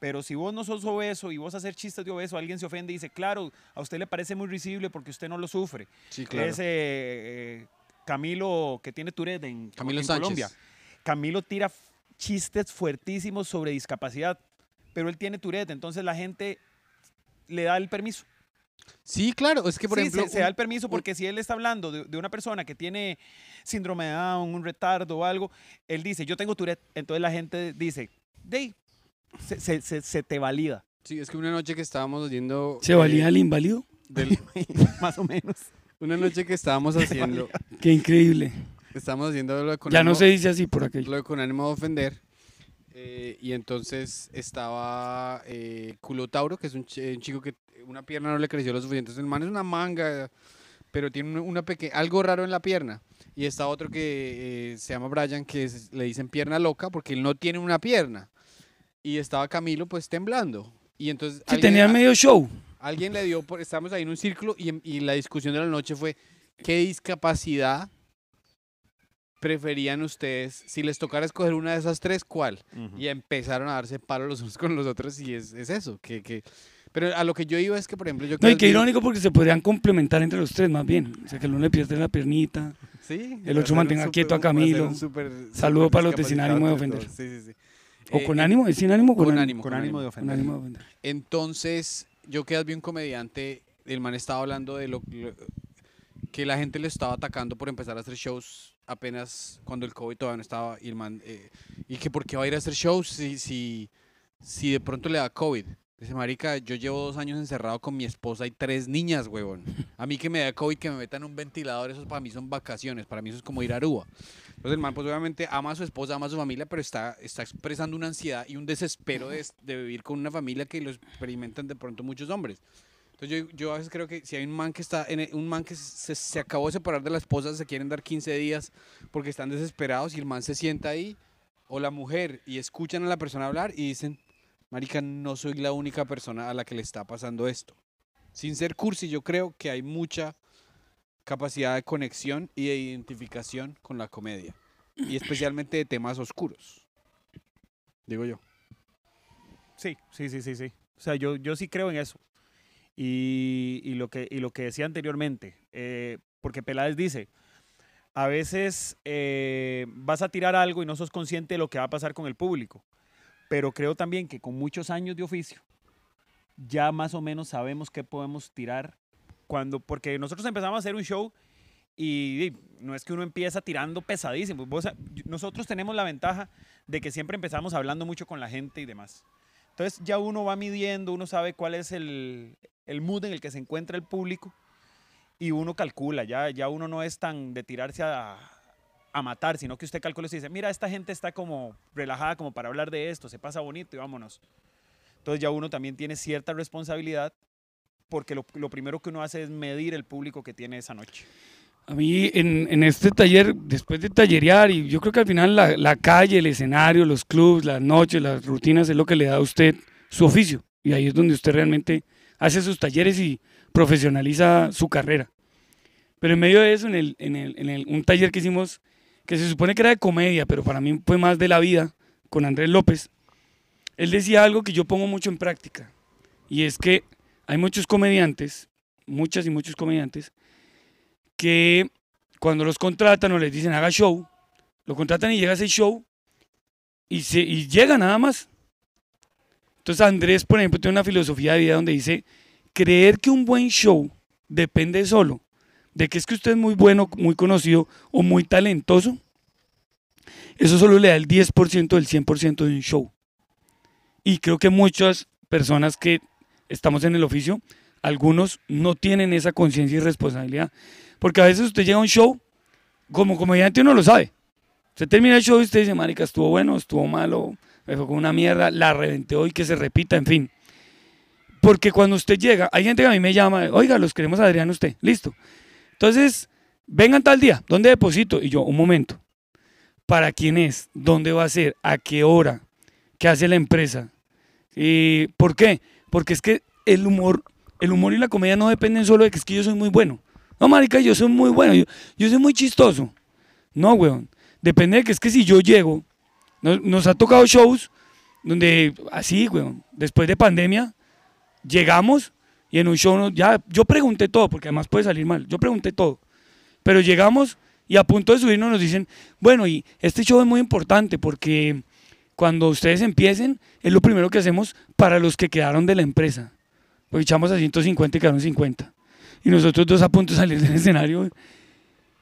Pero si vos no sos obeso y vos hacer chistes de obeso, alguien se ofende y dice, claro, a usted le parece muy risible porque usted no lo sufre. sí, claro. Ese eh, Camilo que tiene Tourette en, Camilo en. Colombia. Camilo tira chistes fuertísimos sobre discapacidad, pero él tiene Tourette, entonces la gente le da el permiso. Sí, claro, es que por Sí, ejemplo... se, se da el permiso un- porque si él está hablando de, de una persona que tiene síndrome de Down, un retardo o algo, él dice, yo tengo Tourette, entonces la gente dice, de se, se- se- se te valida, Sí, es que una noche que estábamos haciendo... ¿Se eh, valía el inválido? del- más o menos. una noche que estábamos haciendo... Qué increíble. Estábamos haciendo lo de con Ya no ánimo- se dice así por aquello. lo de con ánimo de ofender. eh, y entonces estaba eh, Culotauro, que es un, ch- un chico que una pierna no le creció lo suficiente. Entonces, el man es una manga, pero tiene una, una peque- algo raro en la pierna. Y está otro que eh, se llama Brian, que es- le dicen pierna loca porque él no tiene una pierna. Y estaba Camilo pues temblando. Y entonces Si alguien- tenían a- medio show. alguien le dio, por, estábamos ahí en un círculo y, y la discusión de la noche fue, ¿qué discapacidad preferían ustedes? Si les tocara escoger una de esas tres, ¿cuál? Y empezaron a darse palo los unos con los otros y es, es eso. Que, que... Pero a lo que yo iba es que, por ejemplo, yo... No, y que qué irónico porque se podrían complementar entre los tres más bien. O sea, que el uno le pierde la piernita, Sí. El otro mantenga quieto a Camilo. Saludo para los de Sin Ánimo de Ofender. Sí, sí, sí. ¿O con eh, ánimo? ¿Es sin ánimo con, Con ánimo? Con ánimo de ofender. ánimo de ofender. Entonces, yo que vi un comediante, el man estaba hablando de lo, lo- que la gente le estaba atacando por empezar a hacer shows apenas cuando el COVID todavía no estaba y el man, eh, y que por qué va a ir a hacer shows si, si, si de pronto le da COVID. Dice, marica, yo llevo dos años encerrado con mi esposa y tres niñas, huevón. A mí que me da COVID, que me metan un ventilador, eso para mí son vacaciones, para mí eso es como ir a Aruba. Entonces el man pues obviamente ama a su esposa, ama a su familia, pero está, está expresando una ansiedad y un desespero de, de vivir con una familia que lo experimentan de pronto muchos hombres. Entonces yo, yo a veces creo que si hay un man que está, en el- un man que se, se acabó de separar de la esposa, se quieren dar 15 días porque están desesperados y el man se sienta ahí, o la mujer, y escuchan a la persona hablar y dicen, marica, no soy la única persona a la que le está pasando esto. Sin ser cursi, yo creo que hay mucha capacidad de conexión y de identificación con la comedia, y especialmente de temas oscuros. Digo yo. Sí, sí, sí, sí, sí. O sea, yo, yo sí creo en eso. Y, lo, que, y lo que decía anteriormente, eh, porque Peláez dice, a veces eh, vas a tirar algo y no sos consciente de lo que va a pasar con el público. Pero creo también que con muchos años de oficio, ya más o menos sabemos qué podemos tirar cuando, porque nosotros empezamos a hacer un show y, y no es que uno empieza tirando pesadísimo. vos nosotros tenemos la ventaja de que siempre empezamos hablando mucho con la gente y demás. Entonces ya uno va midiendo, uno sabe cuál es el, el mood en el que se encuentra el público y uno calcula, ya, ya uno no es tan de tirarse a, a matar, sino que usted calcula y dice, mira, esta gente está como relajada como para hablar de esto, se pasa bonito y vámonos. Entonces ya uno también tiene cierta responsabilidad porque lo, lo primero que uno hace es medir el público que tiene esa noche. A mí en, en este taller, después de tallerear, y yo creo que al final la, la calle, el escenario, los clubs, las noches, las rutinas es lo que le da a usted su oficio. Y ahí es donde usted realmente hace sus talleres y profesionaliza su carrera. Pero en medio de eso, en, el, en, el, en el- un taller que hicimos, que se supone que era de comedia, pero para mí fue más de la vida, con Andrés López, él decía algo que yo pongo mucho en práctica. Y es que hay muchos comediantes, muchas y muchos comediantes, que cuando los contratan o les dicen haga show, lo contratan y llega a ese show y, se, y llega nada más. Entonces Andrés, por ejemplo, tiene una filosofía de vida donde dice, creer que un buen show depende solo de que es que usted es muy bueno, muy conocido o muy talentoso, eso solo le da el 10% del 100% de un show. Y creo que muchas personas que estamos en el oficio, algunos no tienen esa conciencia y responsabilidad. Porque a veces usted llega a un show, como comediante uno lo sabe. Usted termina el show y usted dice, marica, estuvo bueno, estuvo malo, me fue con una mierda, la reventé hoy, que se repita, en fin. Porque cuando usted llega, hay gente que a mí me llama, oiga, los queremos Adrián usted, listo. Entonces, vengan tal día, ¿dónde deposito? Y yo, un momento, ¿para quién es? ¿Dónde va a ser? ¿A qué hora? ¿Qué hace la empresa? ¿Y ¿Por qué? Porque es que el humor, el humor y la comedia no dependen solo de que es que yo soy muy bueno. No, marica, yo soy muy bueno, yo, yo soy muy chistoso. No, weón. Depende de que es que si yo llego, nos, ha tocado shows donde, así, weón, después de pandemia, llegamos y en un show, ya, yo pregunté todo, porque además puede salir mal, yo pregunté todo. Pero llegamos y a punto de subirnos nos dicen, bueno, y este show es muy importante porque cuando ustedes empiecen, es lo primero que hacemos para los que quedaron de la empresa. Porque echamos a 150 y quedaron 50. Y nosotros dos a punto de salir del escenario.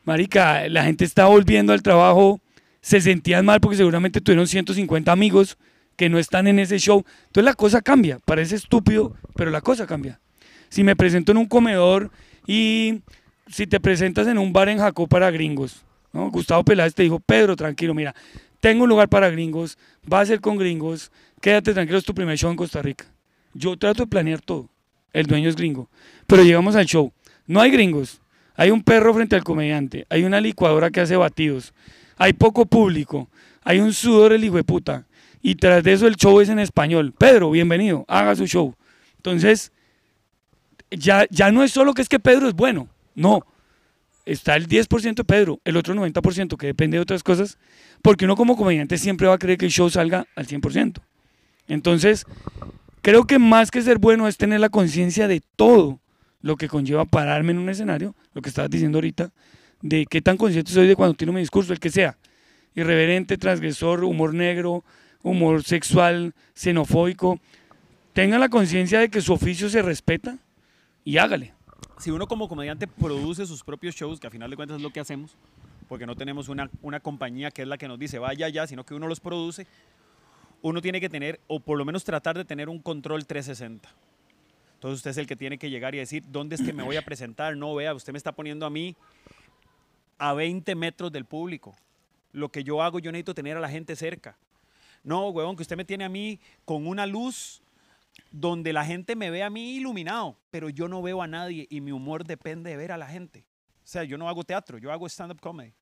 Marica, la gente está volviendo al trabajo, se sentían mal porque seguramente tuvieron 150 amigos que no están en ese show. Entonces la cosa cambia, parece estúpido, pero la cosa cambia. Si me presento en un comedor y si te presentas en un bar en Jacó para gringos, ¿no? Gustavo Peláez te dijo, Pedro, tranquilo, mira, tengo un lugar para gringos, va a ser con gringos, quédate tranquilo, es tu primer show en Costa Rica. Yo trato de planear todo, el dueño es gringo, pero llegamos al show, no hay gringos, hay un perro frente al comediante, hay una licuadora que hace batidos, hay poco público, hay un sudor el hijo de puta, y tras de eso el show es en español. Pedro, bienvenido, haga su show. Entonces, ya, ya no es solo que es que Pedro es bueno, no. Está el 10% de Pedro, el otro 90% que depende de otras cosas, porque uno como comediante siempre va a creer que el show salga al 100%. Entonces, creo que más que ser bueno es tener la conciencia de todo lo que conlleva pararme en un escenario, lo que estabas diciendo ahorita, de qué tan consciente soy de cuando tiro mi discurso, el que sea. Irreverente, transgresor, humor negro, humor sexual, xenofóbico. Tenga la conciencia de que su oficio se respeta y hágale. Si uno como comediante produce sus propios shows, que a final de cuentas es lo que hacemos, porque no tenemos una, una compañía que es la que nos dice vaya ya, sino que uno los produce, uno tiene que tener, o por lo menos tratar de tener un control 360. Entonces usted es el que tiene que llegar y decir, ¿dónde es que me voy a presentar? No, vea, usted me está poniendo a mí a 20 metros del público. Lo que yo hago, yo necesito tener a la gente cerca. No, huevón, que usted me tiene a mí con una luz donde la gente me ve a mí iluminado, pero yo no veo a nadie y mi humor depende de ver a la gente. O sea, yo no hago teatro, yo hago stand-up comedy.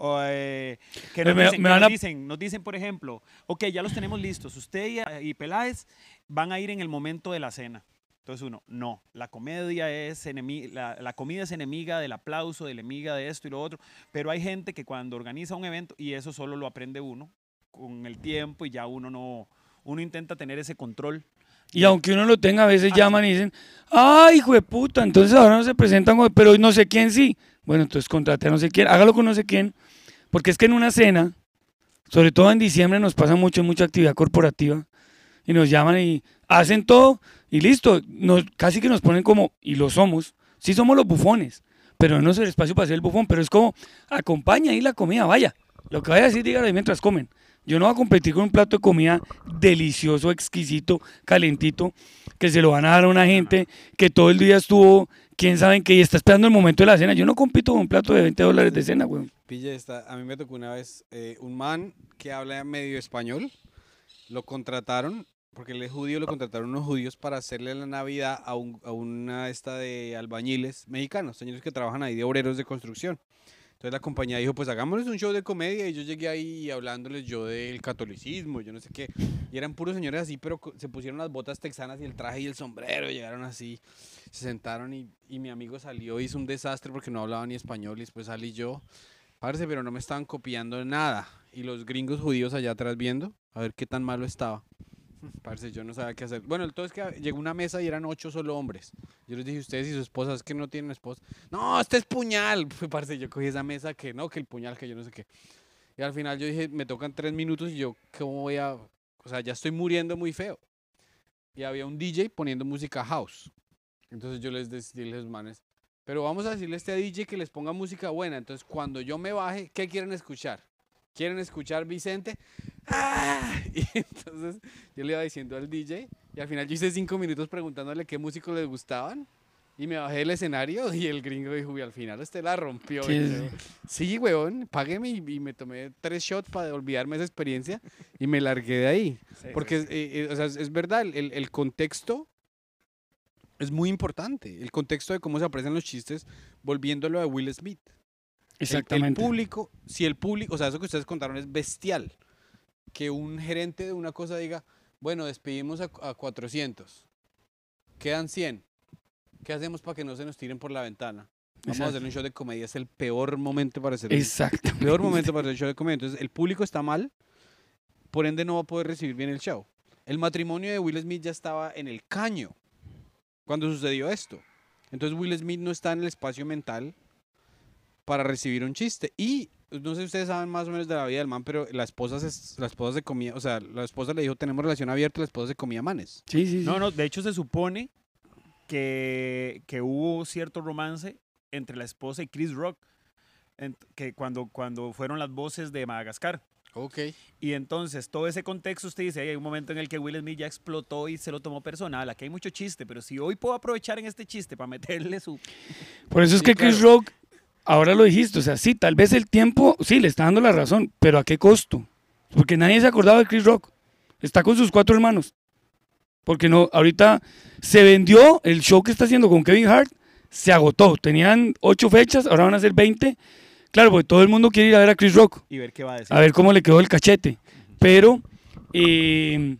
O, eh, que nos, Me- dicen, me que nos a- dicen, nos dicen, por ejemplo, ok, ya los tenemos listos, usted y, y Peláez van a ir en el momento de la cena. Entonces uno, no, la comedia es enemiga, la, la comida es enemiga del aplauso, de enemiga de esto y lo otro, pero hay gente que cuando organiza un evento, y eso solo lo aprende uno con el tiempo y ya uno no, uno intenta tener ese control. Y aunque uno lo tenga, a veces llaman y dicen, ¡ay, hijo de puta! Entonces ahora no se presentan, pero no sé quién sí. Bueno, entonces contrate a no sé quién, hágalo con no sé quién. Porque es que en una cena, sobre todo en diciembre, nos pasa mucho, mucha actividad corporativa. Y nos llaman y hacen todo y listo. Nos, casi que nos ponen como, y lo somos, sí somos los bufones, pero no es el espacio para ser el bufón, pero es como, acompaña ahí la comida, vaya. Lo que vaya a decir, dígalo ahí mientras comen. Yo no voy a competir con un plato de comida delicioso, exquisito, calentito, que se lo van a dar a una gente que todo el día estuvo, quién sabe qué, y está esperando el momento de la cena. Yo no compito con un plato de 20 dólares de cena, güey. Pilla esta, a mí me tocó una vez eh, un man que habla medio español, lo contrataron, porque él es judío, lo contrataron unos judíos para hacerle la Navidad a, a una esta de albañiles mexicanos, señores que trabajan ahí de obreros de construcción. Entonces la compañía dijo, pues hagámosles un show de comedia y yo llegué ahí hablándoles yo del catolicismo, yo no sé qué. Y eran puros señores así, pero se pusieron las botas texanas y el traje y el sombrero, llegaron así, se sentaron y, y mi amigo salió, hizo un desastre porque no hablaba ni español y después salí yo. Parce, pero no me estaban copiando nada. Y los gringos judíos allá atrás viendo, a ver qué tan malo estaba. Parce, yo no sabía qué hacer. Bueno, el todo es que llegó una mesa y eran ocho solo hombres. Yo les dije, ustedes y su esposa, es que no tienen esposa. No, este es puñal. Parce, yo cogí esa mesa que no, que el puñal, que yo no sé qué. Y al final yo dije, me tocan tres minutos y yo, ¿cómo voy a...? O sea, ya estoy muriendo muy feo. Y había un DJ poniendo música house. Entonces yo les decía a manes, pero vamos a decirle a este DJ que les ponga música buena. Entonces, cuando yo me baje, ¿qué quieren escuchar? ¿Quieren escuchar Vicente? ¡Ah! Y entonces yo le iba diciendo al DJ y al final yo hice cinco minutos preguntándole qué músicos les gustaban y me bajé del escenario y el gringo dijo, y al final usted la rompió. Sí, sí. Sí, weón, págueme y, y me tomé tres shots para olvidarme esa experiencia y me largué de ahí. Porque eh, eh, o sea, es, es verdad, el, el contexto es muy importante. El contexto de cómo se aprecian los chistes, volviéndolo a Will Smith. El- Exactamente. El, público, si el público, o sea, eso que ustedes contaron es bestial. Que un gerente de una cosa diga, bueno, despedimos a, a 400, quedan 100. ¿Qué hacemos para que no se nos tiren por la ventana? Vamos a hacer un show de comedia, es el peor momento para hacer Exacto. peor momento para hacer show de comedia. Entonces, el público está mal, por ende no va a poder recibir bien el show. El matrimonio de Will Smith ya estaba en el caño cuando sucedió esto. Entonces, Will Smith no está en el espacio mental para recibir un chiste. Y no sé si ustedes saben más o menos de la vida del man, pero la esposa se, la esposa se comía, o sea, la esposa le dijo, tenemos relación abierta, la esposa se comía manes. Sí, sí, sí. No, no, de hecho se supone que, que hubo cierto romance entre la esposa y Chris Rock, en- que cuando, cuando fueron las voces de Madagascar. Ok. Y entonces, todo ese contexto, usted dice, "Ay, hay un momento en el que Will Smith ya explotó y se lo tomó personal. Aquí hay mucho chiste, pero si hoy puedo aprovechar en este chiste para meterle su... Por eso es Sí, que Chris claro. Rock, ahora lo dijiste, o sea, sí, tal vez el tiempo, sí, le está dando la razón, pero ¿a qué costo? Porque nadie se acordaba de Chris Rock. Está con sus cuatro hermanos. Porque no, ahorita se vendió el show que está haciendo con Kevin Hart, se agotó. Tenían ocho fechas, ahora van a ser 20. Claro, porque todo el mundo quiere ir a ver a Chris Rock, Y ver qué va a decir. a ver cómo le quedó el cachete. Pero, eh,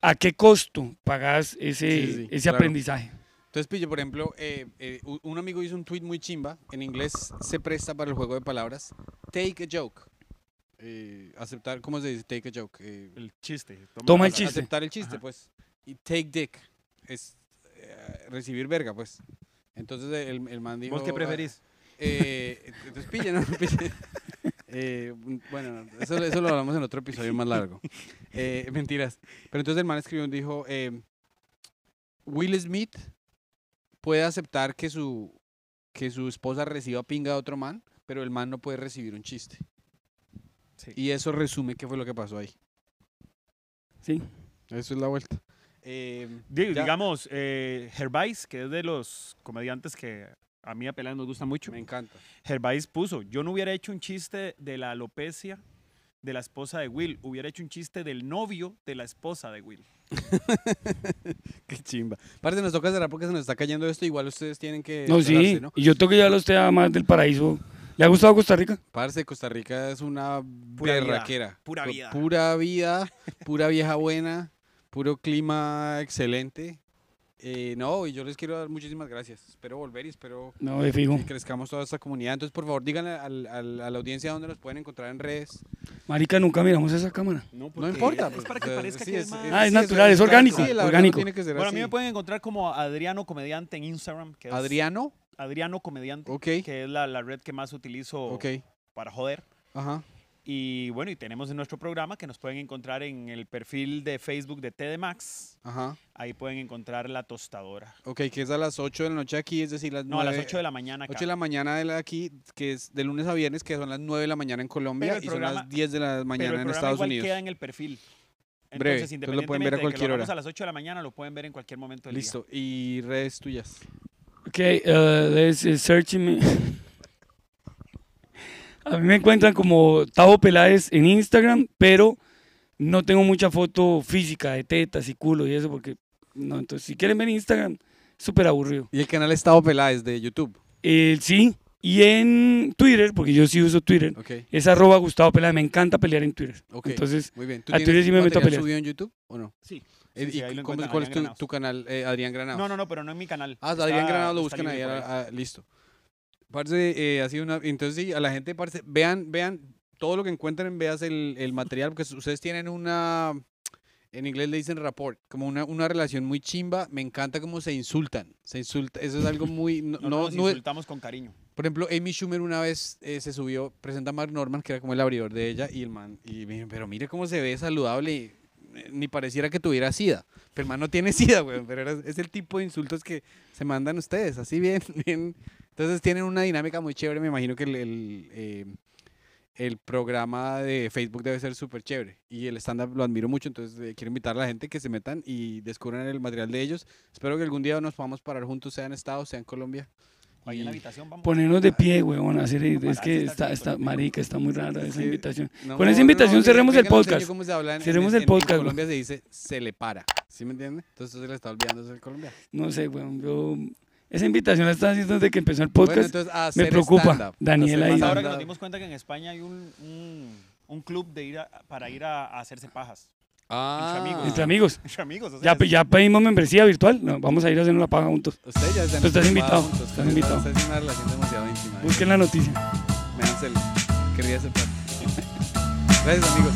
¿a qué costo pagas ese, Sí, sí, ese claro. aprendizaje? Entonces, Pillo, por ejemplo, eh, eh, un amigo hizo un tweet muy chimba. En inglés se presta para el juego de palabras. Take a joke. Eh, aceptar, ¿cómo se dice? Take a joke. Eh, El chiste. Toma el a- chiste. Aceptar el chiste, Ajá. pues. Y take dick. Es eh, recibir verga, pues. Entonces el, el man dijo... ¿Vos qué ah, preferís? Eh, entonces pille, ¿no? Pille. Eh, bueno, eso, eso lo hablamos en otro episodio más largo. Eh, mentiras. Pero entonces el man escribió y dijo, eh, Will Smith puede aceptar que su, que su esposa reciba pinga de otro man, pero el man no puede recibir un chiste. Sí. Y eso resume qué fue lo que pasó ahí. Sí. Eso es la vuelta. Eh, ya. Digamos, eh, Gervais, que es de los comediantes que a mí a Pelé nos gusta mucho, Me encanta. Gervais puso, yo no hubiera hecho un chiste de la alopecia de la esposa de Will, hubiera hecho un chiste del novio de la esposa de Will. Qué chimba. Aparte nos toca cerrar porque se nos está cayendo esto. Igual ustedes tienen que... No, sí. ¿no? Y yo tengo que llevarlo a usted a más del paraíso. ¿Le ha gustado Costa Rica? Parce, Costa Rica es una Pura vida, berraquera. pura Pu- vida. Pura vida, pura vieja buena, puro clima excelente. Eh, no, y yo les quiero dar muchísimas gracias. Espero volver y espero No, de fijo. que crezcamos toda esta comunidad. Entonces, por favor, díganle al- al- a la audiencia dónde nos pueden encontrar en redes. Marica, nunca miramos esa cámara. No, No importa. Es pues, para que o sea, parezca sí, que es- es más... Ah, es sí, natural, es orgánico, sí, la verdad orgánico. tiene que ser Bueno, a mí así. me pueden encontrar como Adriano Comediante en Instagram, que es Adriano, Adriano Comediante, ok, que es la, la red que más utilizo ok, para joder. ajá. Y bueno, y tenemos en nuestro programa que nos pueden encontrar en el perfil de Facebook de TD Max. Ajá, Ahí pueden encontrar la tostadora. ok, que es a las 8 de la noche aquí, es decir, las No, a las 9 8 de la mañana. acá. 8 de la mañana de la aquí, que es de lunes a viernes, que son las 9 de la mañana en Colombia Pero y son las 10 de la Pero mañana el en Estados igual Unidos. queda en el perfil. Breve, Entonces, entonces lo pueden ver a independientemente de que cualquier lo hagamos hora. a las 8 de la mañana, lo pueden ver en cualquier momento del día. Listo, y redes tuyas. Ok, uh, let's uh, search me. A mí me encuentran como Tavo Peláez en Instagram, pero no tengo mucha foto física de tetas y culo y eso porque no, entonces si quieren ver Instagram, súper aburrido. Y el canal Estado Peláez de YouTube. Eh, sí, y en Twitter, porque yo sí uso Twitter, Ok, es arroba Gustavo Peláez, me encanta pelear en Twitter. ok. Entonces, muy bien. ¿Tú a Twitter sí me meto a pelear. subido en YouTube o no? Sí. Eh, sí, sí, ¿y cómo- ¿Cuál es tu, canal? Eh, Adrián Granados. No, no, no, pero no en mi canal. Ah, Está- Adrián Granados lo buscan ahí. ah, ah, listo. Parce, eh, ha sido una. Entonces, sí, a la gente, parce, vean, vean todo lo que encuentren, veas el, el material, porque ustedes tienen una. En inglés le dicen rapport, como una, una relación muy chimba. Me encanta cómo se insultan. Se insulta. Eso es algo muy. No, No, no- nos no insultamos con cariño. por ejemplo, Amy Schumer una vez eh, se subió, presenta a Mark Norman, que era como el abridor de ella, y el man, y me dijo, pero mire cómo se ve saludable, y, eh, ni pareciera que tuviera sida. Pero el man no tiene sida, güey, pero era- es el tipo de insultos que se mandan ustedes, así bien, bien. Entonces tienen una dinámica muy chévere, me imagino que el, el, eh, el programa de Facebook debe ser súper chévere, y el stand-up lo admiro mucho, entonces eh, quiero invitar a la gente que se metan y descubran el material de ellos. Espero que algún día nos podamos parar juntos, sea en Estados, sea en Colombia. Ahí en la habitación vamos. ponernos de pie, huevón, hacer, es que está está, marica, está muy rara esa Sí. invitación. No, Con esa no, invitación no, cerremos el podcast. cómo se habla en- en- Cerremos en- el en podcast, Colombia se dice se le para. ¿Sí me entiende? Entonces se le está olvidando eso en Colombia. No sé, weón, yo... Esa invitación la estaba haciendo desde que empezó el Bueno, podcast. entonces, a me preocupa, stand-up, Daniel hacer ahí. Más stand-up. ahora que nos dimos cuenta que en España hay un, un, un club de ir a- para ir a, a hacerse pajas. Ah, amigos. Entre amigos. Entre amigos, o sea, Ya, es- pe- ya pedimos membresía virtual. No, vamos a ir a hacer una paga juntos. Usted ya está Tú estás embarazada invitado, juntos, estás invitado. Usted es una relación demasiado íntima. Busquen la noticia. Me dan celos. Querría ser parte. Gracias, amigos.